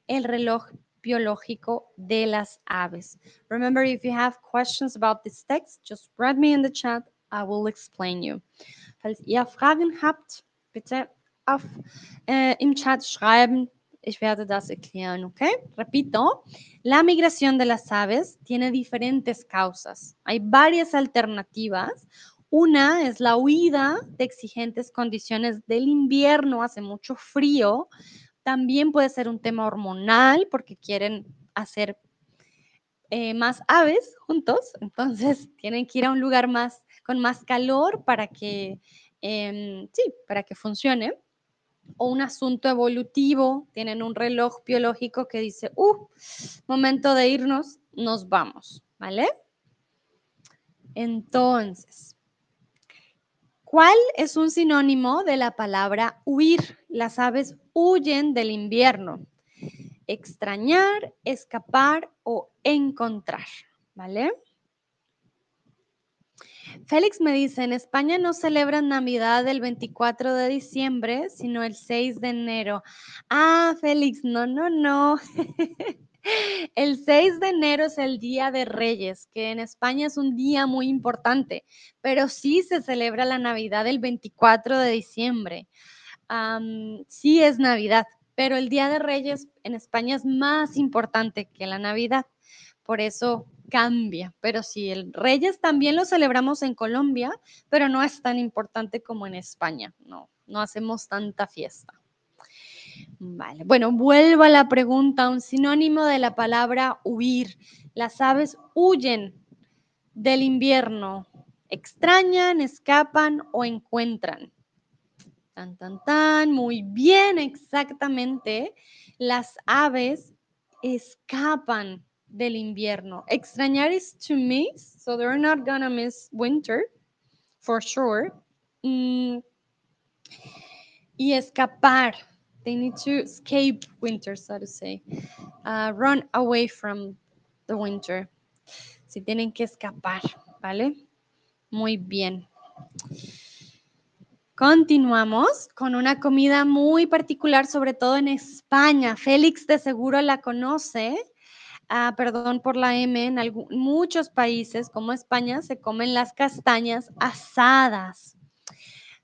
el reloj biológico de las aves. Remember, if you have questions about this text, just write me in the chat. I will explain you. Falls ihr Fragen habt, bitte auf, äh, im Chat schreiben. Ich werde das erklären, ¿ok? Repito, la migración de las aves tiene diferentes causas. Hay varias alternativas. Una es la huida de exigentes condiciones del invierno, hace mucho frío. También puede ser un tema hormonal porque quieren hacer eh, más aves juntos, entonces [LAUGHS] tienen que ir a un lugar más con más calor para que, em, sí, para que funcione. O un asunto evolutivo, tienen un reloj biológico que dice, uh, momento de irnos, nos vamos, ¿vale? Entonces, ¿Cuál es un sinónimo de la palabra huir? Las aves huyen del invierno. Extrañar, escapar o encontrar, ¿vale? Félix me dice, en España no celebran Navidad el 24 de diciembre, sino el 6 de enero. Ah, Félix, no, no, no. [LAUGHS] El 6 de enero es el Día de Reyes, que en España es un día muy importante, pero sí se celebra la Navidad el 24 de diciembre. sí es Navidad, pero el Día de Reyes en España es más importante que la Navidad. Por eso cambia. Pero sí, el Reyes también lo celebramos en Colombia, pero no es tan importante como en España. No, no hacemos tanta fiesta. Bueno, vuelvo a la pregunta, un sinónimo de la palabra huir. Las aves huyen del invierno, extrañan, escapan o encuentran. Tan, tan, tan, muy bien, exactamente. Las aves escapan del invierno. Extrañar is to miss, so they're not gonna miss winter, for sure. Mm, y escapar, they need to escape winter, so to say. Uh, run away from the winter. Si tienen que escapar, ¿vale? Muy bien. Continuamos con una comida muy particular, sobre todo en España. Félix de seguro la conoce. Ah, perdón por la M, en muchos países como España se comen las castañas asadas.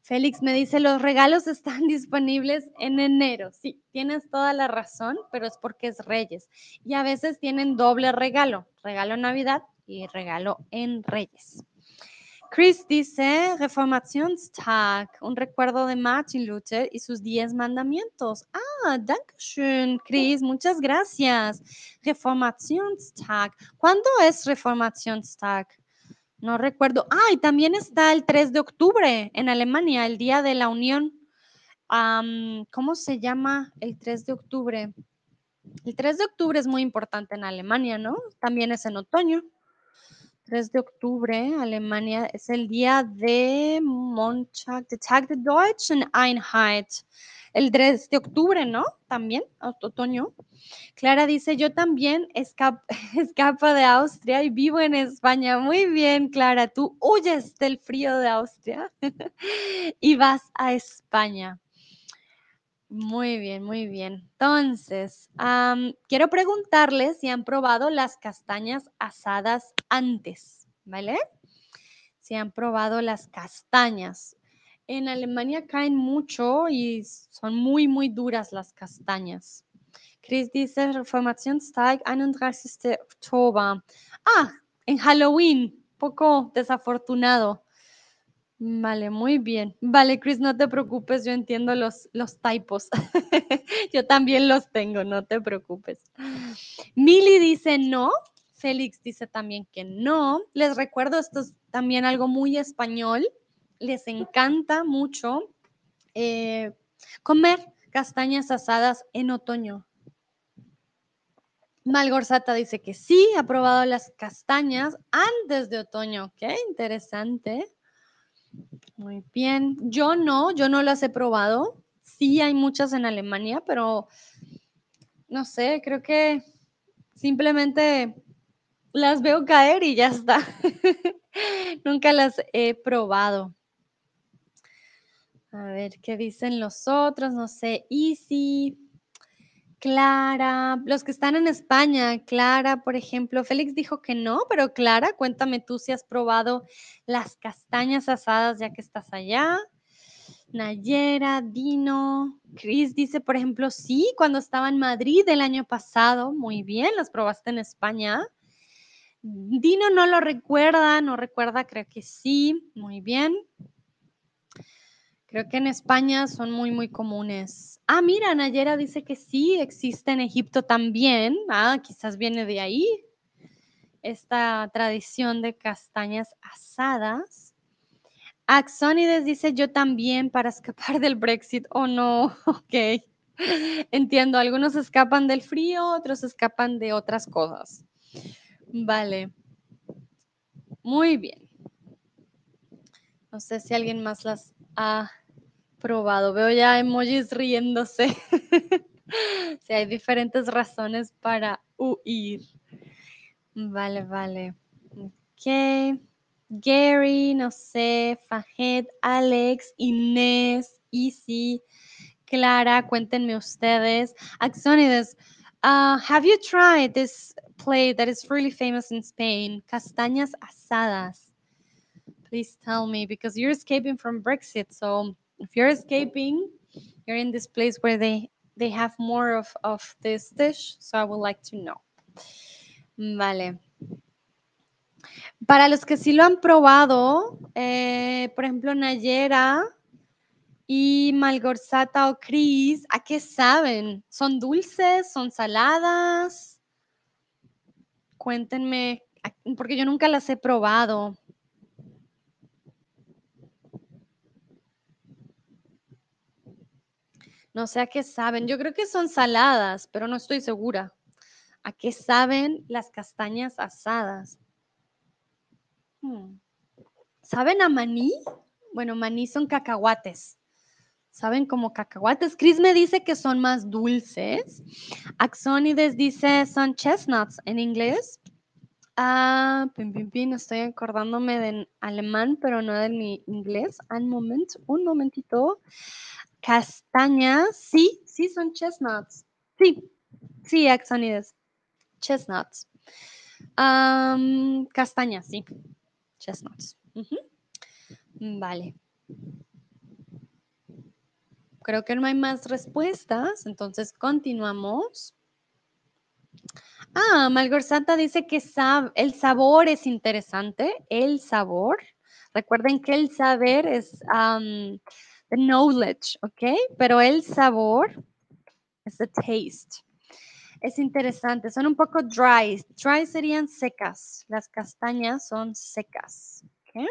Félix me dice, los regalos están [LAUGHS] disponibles en enero. Sí, tienes toda la razón, pero es porque es Reyes. Y a veces tienen doble regalo, regalo Navidad y regalo en Reyes. Chris dice, Reformationstag, un recuerdo de Martin Luther y sus diez mandamientos. Ah, schön, Chris, muchas gracias. Reformationstag. ¿Cuándo es Reformationstag? No recuerdo. Ah, y también está el 3 de octubre en Alemania, el Día de la Unión. ¿Cómo se llama el 3 de octubre? El 3 de octubre es muy importante en Alemania, ¿no? También es en otoño. 3 de octubre, Alemania, es el día de Montag, de Tag der Deutschen Einheit. El 3 de octubre, ¿no? También, otoño. Clara dice, yo también [LAUGHS] escapo de Austria y vivo en España. Muy bien, Clara, tú huyes del frío de Austria [LAUGHS] y vas a España. Muy bien, muy bien. Entonces, quiero preguntarles si han probado las castañas asadas antes, ¿vale? Si han probado las castañas. En Alemania caen mucho y son muy, muy duras las castañas. Chris dice Reformationstag 31. Oktober. Ah, en Halloween, poco desafortunado. Vale, muy bien. Vale, Chris, no te preocupes, yo entiendo los, los typos. [LAUGHS] yo también los tengo, no te preocupes. Mili dice no. Félix dice también que no. Les recuerdo, esto es también algo muy español. Les encanta mucho eh, comer castañas asadas en otoño. Malgorzata dice que sí, ha probado las castañas antes de otoño. Qué interesante. Muy bien. Yo no, yo no las he probado. Sí hay muchas en Alemania, pero no sé, creo que simplemente las veo caer y ya está. [LAUGHS] Nunca las he probado. A ver, ¿qué dicen los otros? No sé, Easy. Clara, los que están en España, Clara, por ejemplo, Félix dijo que no, pero Clara, cuéntame tú si has probado las castañas asadas ya que estás allá. Nayera, Dino, Chris dice, por ejemplo, sí, cuando estaba en Madrid el año pasado, muy bien, las probaste en España. Dino no lo recuerda, no recuerda, creo que sí, muy bien. Creo que en España son muy, muy comunes. Ah, mira, Nayera dice que sí, existe en Egipto también. Ah, quizás viene de ahí esta tradición de castañas asadas. Axonides dice yo también para escapar del Brexit. Oh no, [LAUGHS] ok. Entiendo, algunos escapan del frío, otros escapan de otras cosas. Vale. Muy bien. No sé si alguien más las ha probado. Veo ya emojis riéndose. [LAUGHS] Si hay diferentes razones para huir. Vale, vale. Ok. Gary, no sé, Fajet, Alex, Inés, Easy, Clara, cuéntenme ustedes. Axonides, uh, have you tried this play that is really famous in Spain? Castañas asadas. Please tell me because you're escaping from Brexit. So if you're escaping, you're in this place where they they have more of, of this dish. So I would like to know. Vale. Para los que sí lo han probado, eh, por ejemplo, Nayera y Malgorzata o Cris, ¿a qué saben? ¿Son dulces? ¿Son saladas? Cuéntenme, porque yo nunca las he probado. No sé a qué saben. Yo creo que son saladas, pero no estoy segura. ¿A qué saben las castañas asadas? Hmm. ¿Saben a maní? Bueno, maní son cacahuates. ¿Saben como cacahuates? Chris me dice que son más dulces. Axonides dice son chestnuts en inglés. Ah, pim, pim, pim, estoy acordándome de alemán, pero no de mi inglés. Un momento, un momentito. Castañas, sí, sí son chestnuts. Sí, sí, Axonides. Chestnuts. Castañas, sí. Chestnuts. Vale. Creo que no hay más respuestas, entonces continuamos. Ah, Malgorzata dice que el sabor es interesante, el sabor. Recuerden que el saber es knowledge, ¿ok? Pero el sabor es the taste. Es interesante, son un poco dry. Dry serían secas. Las castañas son secas. ¿ok?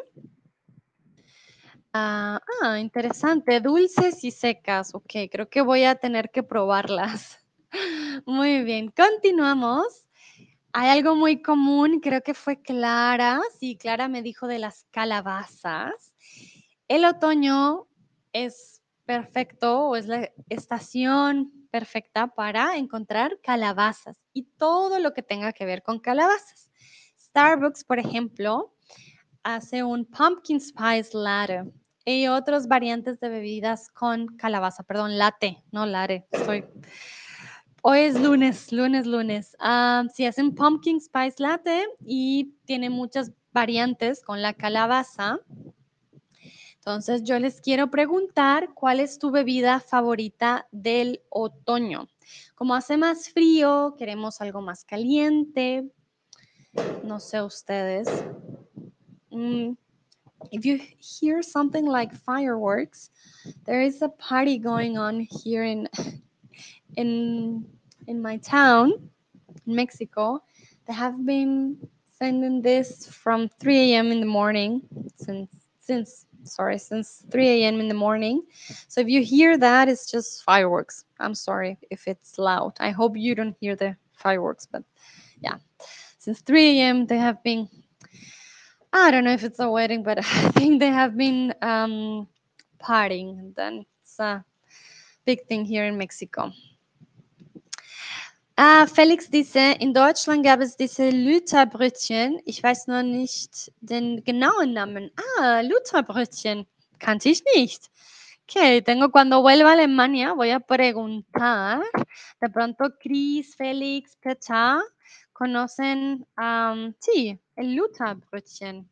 Ah, ah, interesante. Dulces y secas. Ok, creo que voy a tener que probarlas. [LAUGHS] Muy bien, continuamos. Hay algo muy común, creo que fue Clara. Sí, Clara me dijo de las calabazas. El otoño es perfecto o es la estación perfecta para encontrar calabazas y todo lo que tenga que ver con calabazas. Starbucks, por ejemplo, hace un pumpkin spice latte y otras variantes de bebidas con calabaza, perdón, latte, no latte. Estoy... Hoy es lunes, lunes, lunes. Ah, sí, hacen pumpkin spice latte y tiene muchas variantes con la calabaza. Entonces yo les quiero preguntar cuál es tu bebida favorita del otoño. Como hace más frío, queremos algo más caliente. No sé ustedes. Mm, if you hear something like fireworks, there is a party going on here in in in my town, Mexico. They have been sending this from 3 a.m. in the morning since since sorry, since 3 a.m. in the morning. So if you hear that, it's just fireworks. I'm sorry if it's loud. I hope you don't hear the fireworks, but yeah, since 3 a.m. they have been. I don't know if it's a wedding, but [LAUGHS] I think they have been um, partying. And Then it's a big thing here in Mexico. Ah, Felix dice, in Deutschland gab es diese Lutherbrötchen. Ich weiß nur nicht den genauen Namen. Ah, Lutherbrötchen. Kannte ich nicht. Ok, tengo cuando vuelva a Alemania, voy a preguntar. De pronto, Chris, Felix, Peter, conocen, um, sí, el Lutherbrötchen.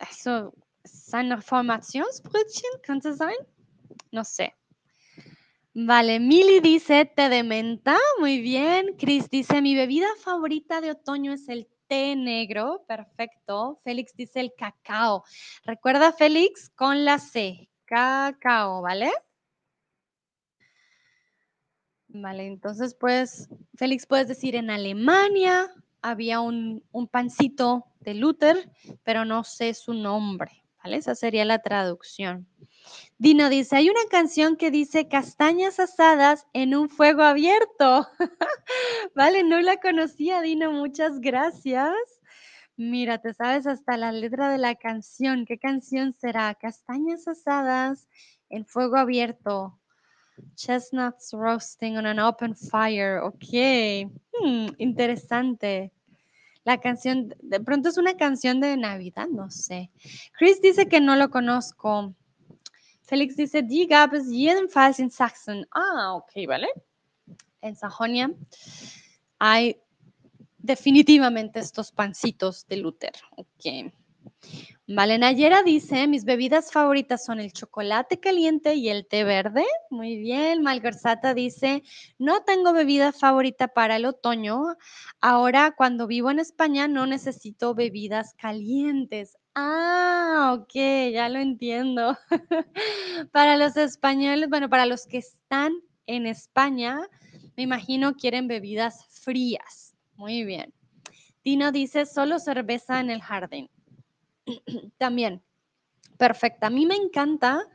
Also, sein Reformationsbrötchen, könnte sein? No sé. Vale, Mili dice té de menta, muy bien. Chris dice, mi bebida favorita de otoño es el té negro, perfecto. Félix dice el cacao. Recuerda, Félix, con la C, cacao, ¿vale? Vale, entonces pues, Félix, puedes decir en Alemania había un, un pancito de Luther, pero no sé su nombre, ¿vale? Esa sería la traducción. Dino dice, hay una canción que dice castañas asadas en un fuego abierto. [LAUGHS] vale, no la conocía, Dino, muchas gracias. Mira, te sabes hasta la letra de la canción. ¿Qué canción será? Castañas asadas en fuego abierto. Chestnuts roasting on an open fire. Ok. Hmm, interesante. La canción, de pronto es una canción de Navidad, no sé. Chris dice que no lo conozco. Félix dice, die gab es jedenfalls in Sachsen. Ah, ok, vale. En Sajonia hay definitivamente estos pancitos de Luther. Ok. Vale, Nayera dice, mis bebidas favoritas son el chocolate caliente y el té verde. Muy bien. Malgorzata dice, no tengo bebida favorita para el otoño. Ahora, cuando vivo en España, no necesito bebidas calientes. Ah, ok, ya lo entiendo. [LAUGHS] para los españoles, bueno, para los que están en España, me imagino quieren bebidas frías. Muy bien. Tino dice, solo cerveza en el jardín. [CLEARS THROAT] También, perfecta. A mí me encanta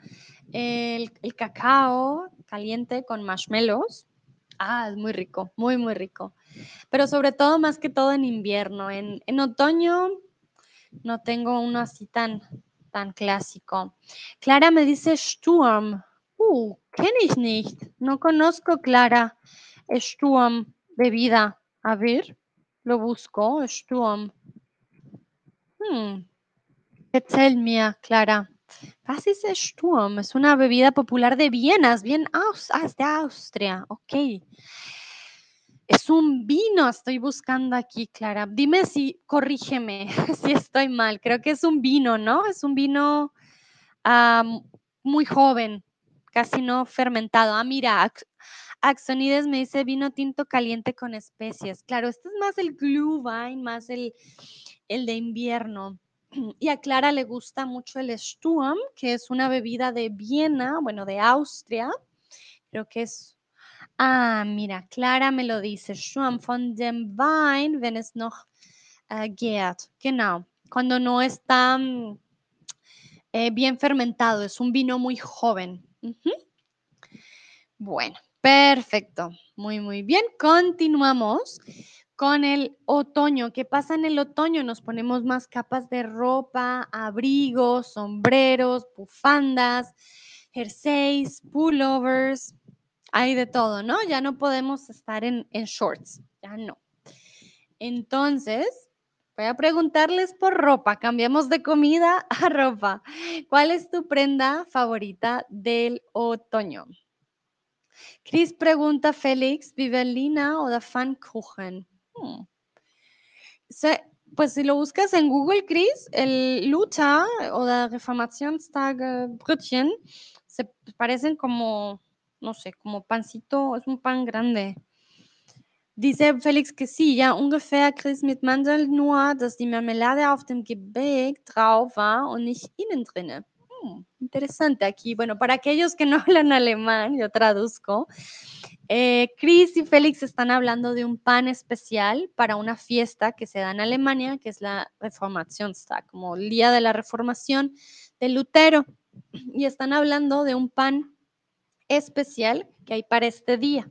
el, cacao caliente con marshmallows. Ah, es muy rico, muy, muy rico. Pero sobre todo, más que todo en invierno. En, en otoño no tengo uno así tan, tan clásico. Clara me dice Sturm. Uh, kenne ich nicht. No conozco Clara. Sturm, bebida. A ver, lo busco. Sturm. Hmm. Erzähl mir, Clara. Was ist Sturm? Es una bebida popular de Viena, es bien aus, de Austria, ok. Es un vino, estoy buscando aquí, Clara. Dime si, corrígeme [LAUGHS] si estoy mal. Creo que es un vino, ¿no? Es un vino muy joven, casi no fermentado. Ah, mira, Axonides me dice vino tinto caliente con especies. Claro, este es más el Glühwein, más el, el de invierno. [CLEARS THROAT] Y a Clara le gusta mucho el Sturm, que es una bebida de Viena, bueno, de Austria. Creo que es. Ah, mira, Clara me lo dice. Sturm von dem Wein, wenn es noch äh, gärt. Genau. Cuando no está mm, eh, bien fermentado, es un vino muy joven. Bueno, perfecto. Muy, muy bien. Continuamos con el otoño. ¿Qué pasa en el otoño? Nos ponemos más capas de ropa, abrigos, sombreros, bufandas, jerseys, pullovers. Hay de todo, ¿no? Ya no podemos estar en, shorts, ya no. Entonces, voy a preguntarles por ropa. Cambiamos de comida a ropa. ¿Cuál es tu prenda favorita del otoño? Chris pregunta, Félix, ¿Vivelina o de Pfannkuchen? Hmm. pues si lo buscas en Google, Chris, el lucha o la Reformationstag Brötchen se parecen como, no sé, como pancito, es un pan grande. Dice Felix que sí, ja, ungefähr, Chris, mit Mandel, nur dass die Marmelade auf dem Gebäck drauf war und nicht innen drinne. Hmm, interesante aquí. Bueno, para aquellos que no [LAUGHS] hablan alemán, yo traduzco. Eh, Chris y Félix están hablando de un pan especial para una fiesta que se da en Alemania, que es la Reformationstag, como el día de la reformación de Lutero. Y están hablando de un pan especial que hay para este día.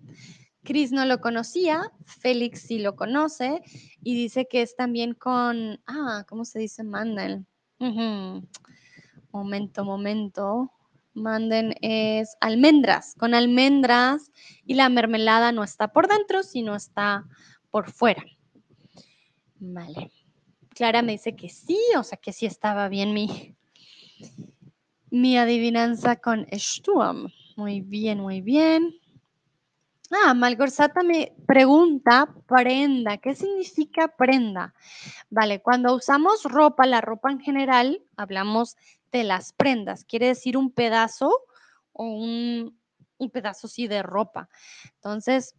Chris no lo conocía, Félix sí lo conoce y dice que es también con, ah, ¿cómo se dice mandel? Momento, momento manden es almendras, con almendras y la mermelada no está por dentro, sino está por fuera. Vale. Clara me dice que sí, o sea que sí estaba bien mi, mi adivinanza con Sturm. Muy bien, muy bien. Ah, Malgorzata me pregunta prenda. ¿Qué significa prenda? Vale, cuando usamos ropa, la ropa en general, hablamos de las prendas. Quiere decir un pedazo o un, pedazo sí de ropa. Entonces,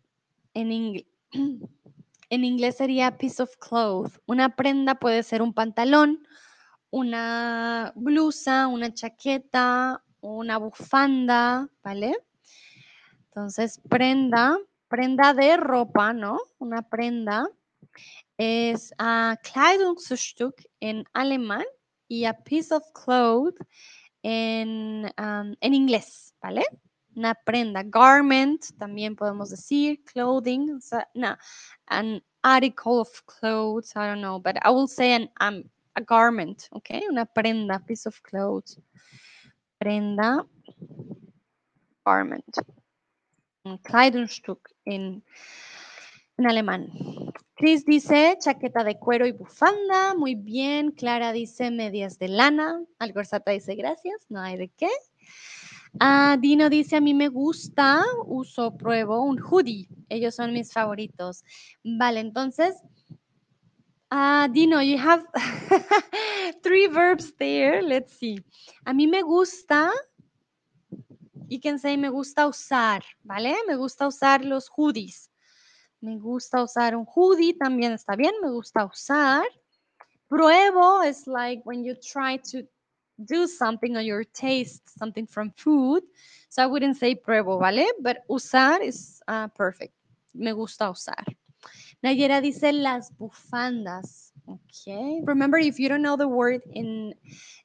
en, [CLEARS THROAT] en inglés sería piece of cloth. Una prenda puede ser un pantalón, una blusa, una chaqueta, una bufanda, ¿vale? Entonces, prenda, prenda de ropa, ¿no? Una prenda es a Kleidungsstück en alemán y a piece of cloth en, en inglés, ¿vale? Una prenda, garment, también podemos decir, clothing, no, an article of clothes. I don't know, but I will say an a garment, okay? Una prenda, piece of clothes. Prenda, garment. Un Kleidungsstück in, en alemán. Chris dice chaqueta de cuero y bufanda. Muy bien. Clara dice medias de lana. Algorzata dice gracias. No hay de qué. Ah, Dino dice a mí me gusta, uso, pruebo un hoodie. Ellos son mis favoritos. Vale, entonces. Ah, Dino, you have [LAUGHS] three verbs there. Let's see. A mí me gusta. You can say me gusta usar, ¿vale? Me gusta usar los hoodies. Me gusta usar un hoodie, también está bien. Me gusta usar. Pruebo is like when you try to do something or your taste something from food. So I wouldn't say pruebo, ¿vale? But usar is uh, perfect. Me gusta usar. Nayera dice las bufandas. Okay. Remember, if you don't know the word in,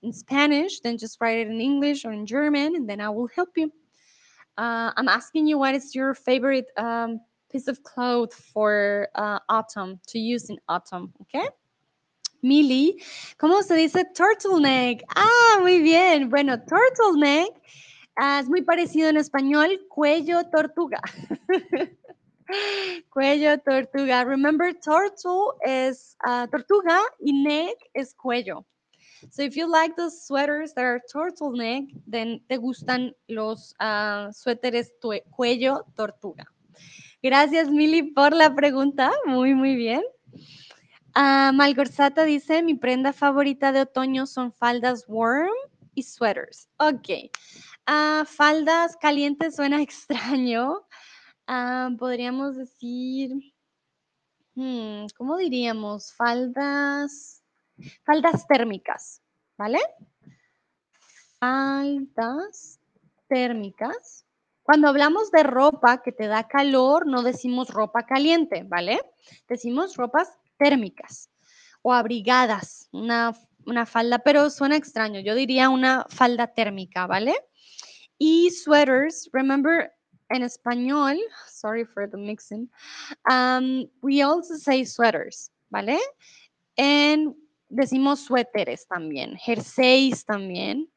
in Spanish, then just write it in English or in German, and then I will help you. Uh, I'm asking you what is your favorite um, piece of cloth for uh, autumn to use in autumn, okay? Mili, ¿cómo se dice turtleneck? Ah, muy bien. Bueno, turtleneck es muy parecido en español, cuello tortuga. [LAUGHS] cuello tortuga. Remember, turtle is uh, tortuga y neck es cuello. So if you like those sweaters that are turtleneck, then te gustan los uh, suéteres cuello tortuga. Gracias, Mili, por la pregunta. Muy, muy bien. Uh, Malgorzata dice, mi prenda favorita de otoño son faldas warm y sweaters. Ok. Faldas calientes suena [LAUGHS] extraño. Uh, podríamos decir, hmm, ¿cómo diríamos? Faldas, faldas térmicas, ¿vale? Faldas térmicas. Cuando hablamos de ropa que te da calor, no decimos ropa caliente, ¿vale? Decimos ropas térmicas o abrigadas, una, una falda, pero suena extraño. Yo diría una falda térmica, ¿vale? Y sweaters, remember en español, sorry for the mixing, we also say sweaters, ¿vale? En decimos suéteres también, jerseys también,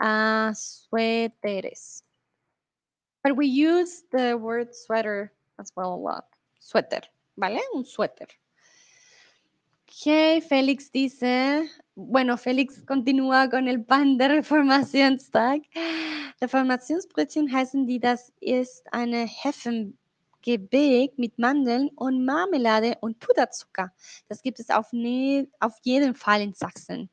uh, suéteres. But we use the word sweater as well a lot. Suéter, ¿vale? Un suéter. Ok, Félix dice, bueno, Félix continúa con el pan de Reformationstag. Reformationsbrötchen heißen die, das ist eine Heffengebäck mit Mandeln und Marmelade und Puderzucker. Das gibt es auf, ne auf jeden Fall in Sachsen.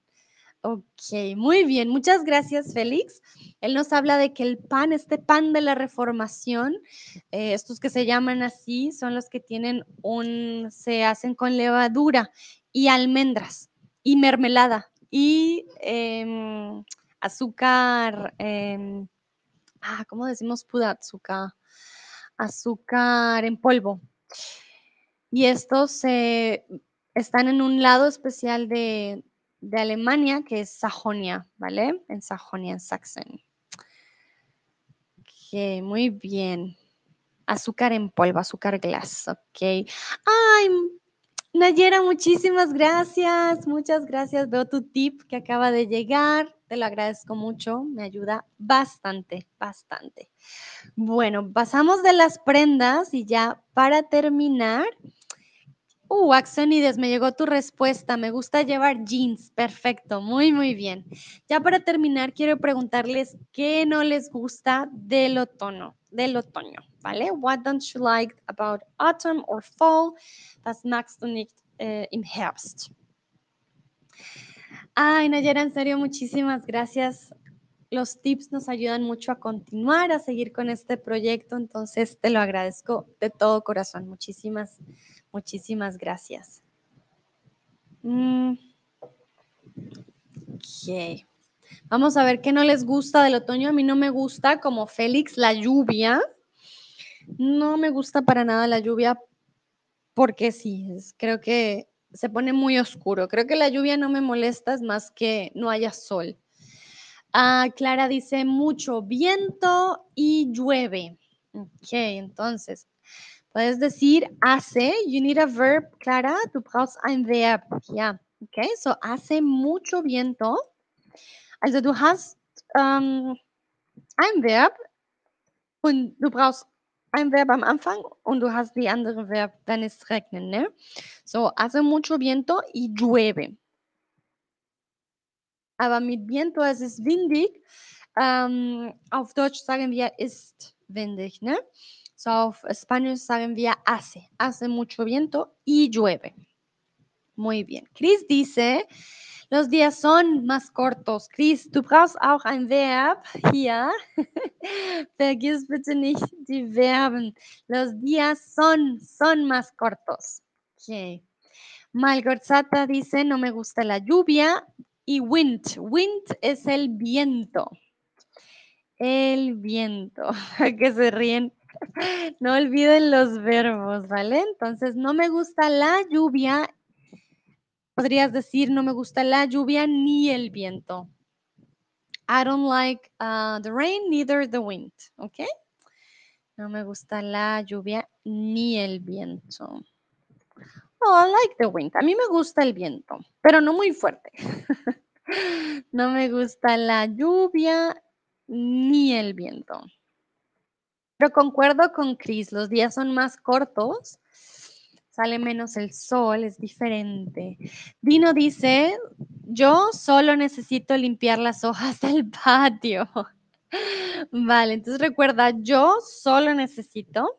Ok, muy bien. Muchas gracias, Félix. Él nos habla de que el pan, este pan de la reformación, eh, estos que se llaman así, son los que tienen un, se hacen con levadura y almendras y mermelada y em, azúcar, em, ah, ¿cómo decimos puda azúcar? En polvo. Y estos están en un lado especial de, de Alemania, que es Sajonia, ¿vale? En Sajonia, en Sachsen. Ok, muy bien. Azúcar en polvo, azúcar glass, ok. Ay, Nayera, muchísimas gracias, muchas gracias. Veo tu tip que acaba de llegar, te lo agradezco mucho, me ayuda bastante, bastante. Bueno, pasamos de las prendas y ya para terminar, Uh, Axonides, me llegó tu respuesta. Me gusta llevar jeans. Perfecto, muy, muy bien. Ya para terminar, quiero preguntarles qué no les gusta del otoño, del otoño, ¿vale? What don't you like about autumn or fall? Was magst du nicht äh, im Herbst? Ay, Nayera, en serio, muchísimas gracias. Los tips nos ayudan mucho a continuar, a seguir con este proyecto, entonces te lo agradezco de todo corazón. Muchísimas Muchísimas gracias. Mm. Ok. Vamos a ver qué no les gusta del otoño. A mí no me gusta, como Félix, la lluvia. No me gusta para nada la lluvia porque sí, creo que se pone muy oscuro. Creo que la lluvia no me molesta, es más que no haya sol. Ah, Clara dice mucho viento y llueve. Ok, entonces Puedes decir hace, you need a verb, Clara, du brauchst ein Verb. Ja, okay, so hace mucho viento. Also du hast ähm, ein Verb und du brauchst ein Verb am Anfang und du hast die andere Verb, wenn es regnet, ne? So, hace mucho viento y llueve. Aber mit viento es ist windig. Ähm, auf Deutsch sagen wir ist windig, ne? So auf Spanisch sagen wir hace. Hace mucho viento y llueve. Muy bien. Chris dice, los días son más cortos. Chris, du brauchst auch ein Verb hier. [LAUGHS] Vergiss bitte nicht die Verben. Los días son, son más cortos. Okay. Malgorzata dice, no me gusta la lluvia. Y wind, wind es el viento. El viento, [LAUGHS] que se ríen. [LAUGHS] No olviden los verbos, ¿vale? Entonces, no me gusta la lluvia. Podrías decir, no me gusta la lluvia ni el viento. I don't like uh, the rain, neither the wind, ¿ok? No me gusta la lluvia ni el viento. Oh, I like the wind. A mí me gusta el viento, pero no muy fuerte. [LAUGHS] no me gusta la lluvia ni el viento. Pero concuerdo con Chris, los días son más cortos, sale menos el sol, es diferente. Dino dice, yo solo necesito limpiar las hojas del [LAUGHS] patio. Vale, entonces recuerda, yo solo necesito.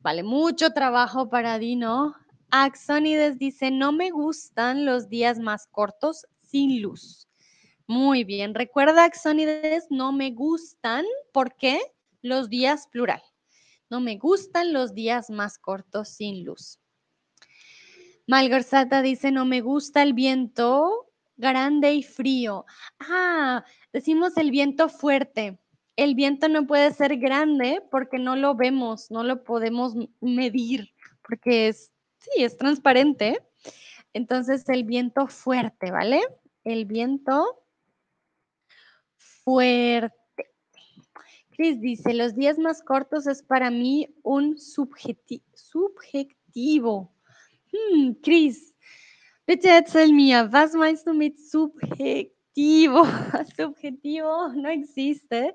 Vale, mucho trabajo para Dino. Axonides dice, no me gustan los días más cortos sin luz. Muy bien, recuerda Axonides, no me gustan, ¿por qué? Los días plural. No me gustan los días más cortos sin luz. Malgorzata dice, no me gusta el viento grande y frío. Ah, decimos el viento fuerte. El viento no puede ser grande porque no lo vemos, no lo podemos medir, porque es, sí, es transparente. Entonces el viento fuerte, ¿vale? El viento fuerte. Chris dice, los días más cortos es para mí un subjetivo. Hmm, Chris, bitte erzähl mir, was meinst du mit subjetivo? [LAUGHS] subjetivo no existe.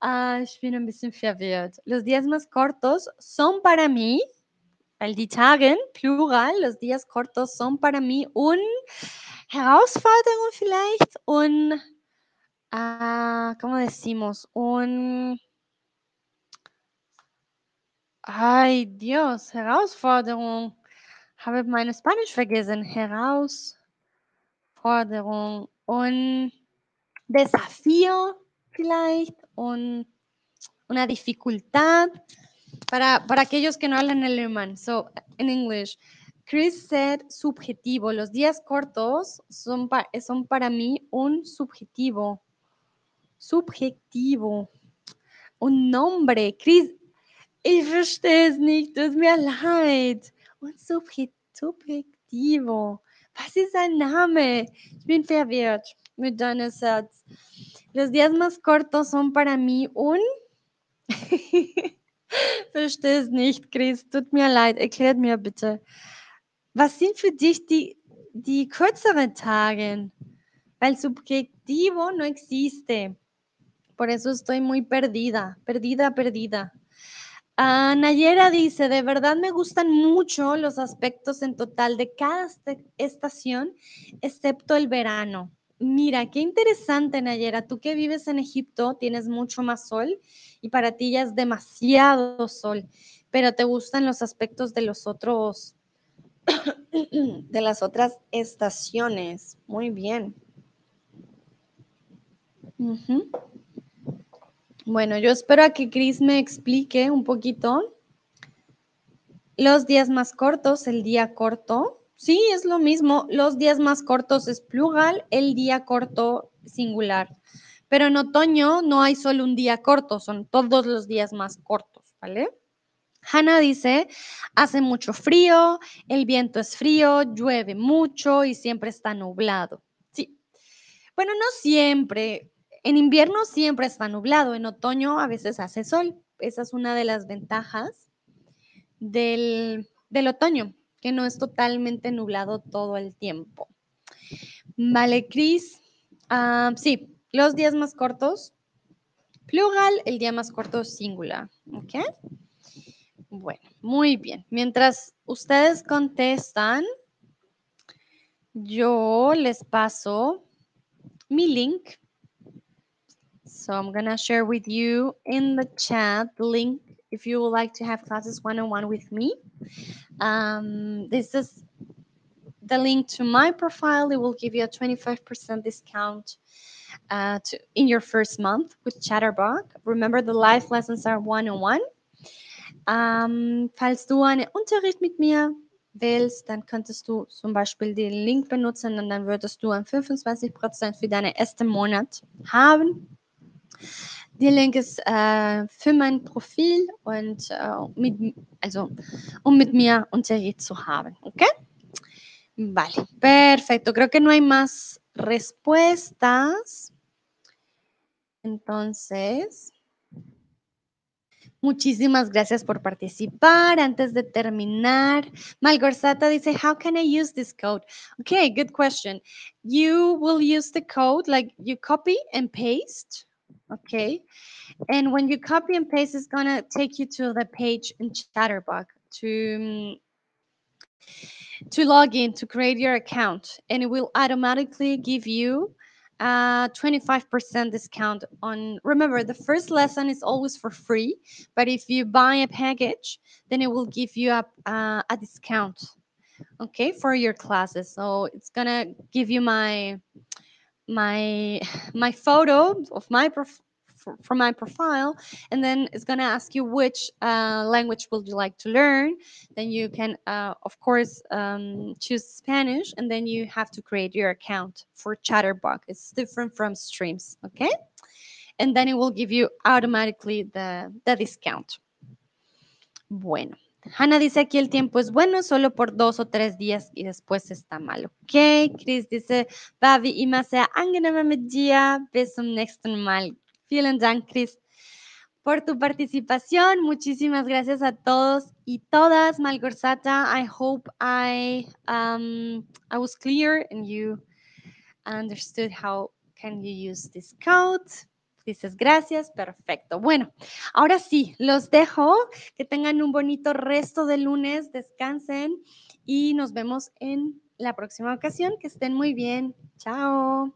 Ah, ich bin ein bisschen verwirrt. Los días más cortos son para mí, weil die Tagen, plural, los días cortos son para mí un Herausforderung vielleicht, un Ah, ¿cómo decimos? Un... Ay, Dios, Herausforderung. Habe meine Spanisch vergessen. Herausforderung. Un desafío, vielleicht. Un, una dificultad. Para, para aquellos que no hablan alemán. So, in English. Chris said subjetivo. Los días cortos son, pa son para mí un subjetivo subjetivo. Un nombre. Chris, ich verstehe es nicht. Tut mir leid. Un subjetivo. Was ist ein Name? Ich bin verwirrt mit deinem Satz. Los días más cortos son para mí un... [LAUGHS] Verstehe es nicht, Chris. Tut mir leid. Erklärt mir bitte. Was sind für dich die, die kürzeren Tage? Weil subjetivo no existe. Por eso estoy muy perdida, perdida, perdida. Ah, Nayera dice, de verdad me gustan mucho los aspectos en total de cada estación, excepto el verano. Mira, qué interesante, Nayera. Tú que vives en Egipto tienes mucho más sol y para ti ya es demasiado sol, pero te gustan los aspectos de los otros, [COUGHS] de las otras estaciones. Muy bien. Bueno, yo espero a que Chris me explique un poquito los días más cortos, el día corto. Sí, es lo mismo. Los días más cortos es plural, el día corto singular. Pero en otoño no hay solo un día corto, son todos los días más cortos, ¿vale? Hannah dice, hace mucho frío, el viento es frío, llueve mucho y siempre está nublado. Sí. Bueno, no siempre. En invierno siempre está nublado, en otoño a veces hace sol. Esa es una de las ventajas. del, del otoño, que no es totalmente nublado todo el tiempo. Vale, Cris. Ah, sí, los días más cortos, plural, el día más corto, singular. ¿Ok? Bueno, muy bien. Mientras ustedes contestan, yo les paso mi link. So I'm going to share with you in the chat the link if you would like to have classes one-on-one with me. Um, this is the link to my profile. It will give you a 25% discount uh, to, in your first month with Chatterbug. Remember, the live lessons are one-on-one. Ähm, falls du einen Unterricht mit mir willst, dann könntest du zum Beispiel den Link benutzen und dann würdest du ein 25% für deinen ersten Monat haben. Der Link ist äh, für mein Profil und äh, also, um mit haben, ¿ok? Vale, perfecto. Creo que no hay más respuestas. Entonces, muchísimas gracias por participar. Antes de terminar, Malgorzata dice, how can I use this code? Okay, good question. You will use the code, like you copy and paste, okay? And when you copy and paste, it's gonna take you to the page in Chatterbug to to log in to create your account and it will automatically give you a 25% discount on remember the first lesson is always for free but if you buy a package then it will give you a, uh, a discount okay for your classes so it's gonna give you my my my photo of my prof- for my profile and then it's going to ask you which uh, language would you like to learn. Then you can uh, of course um, choose spanish and then you have to create your account for chatterbug it's different from streams okay? And then it will give you automatically the, the discount. Bueno Hanna dice aquí el tiempo es bueno solo por dos o tres días y después está mal. Ok, Chris dice, war wie immer sehr angenehm mit dir. Bis zum nächsten Mal. Vielen Dank, Chris, por tu participación. Muchísimas gracias a todos y todas. Malgorzata, I hope I, um, I was clear and you understood how can you use this code. Dices gracias, perfecto. Bueno, ahora sí, los dejo. Que tengan un bonito resto de lunes, descansen y nos vemos en la próxima ocasión. Que estén muy bien. Chao.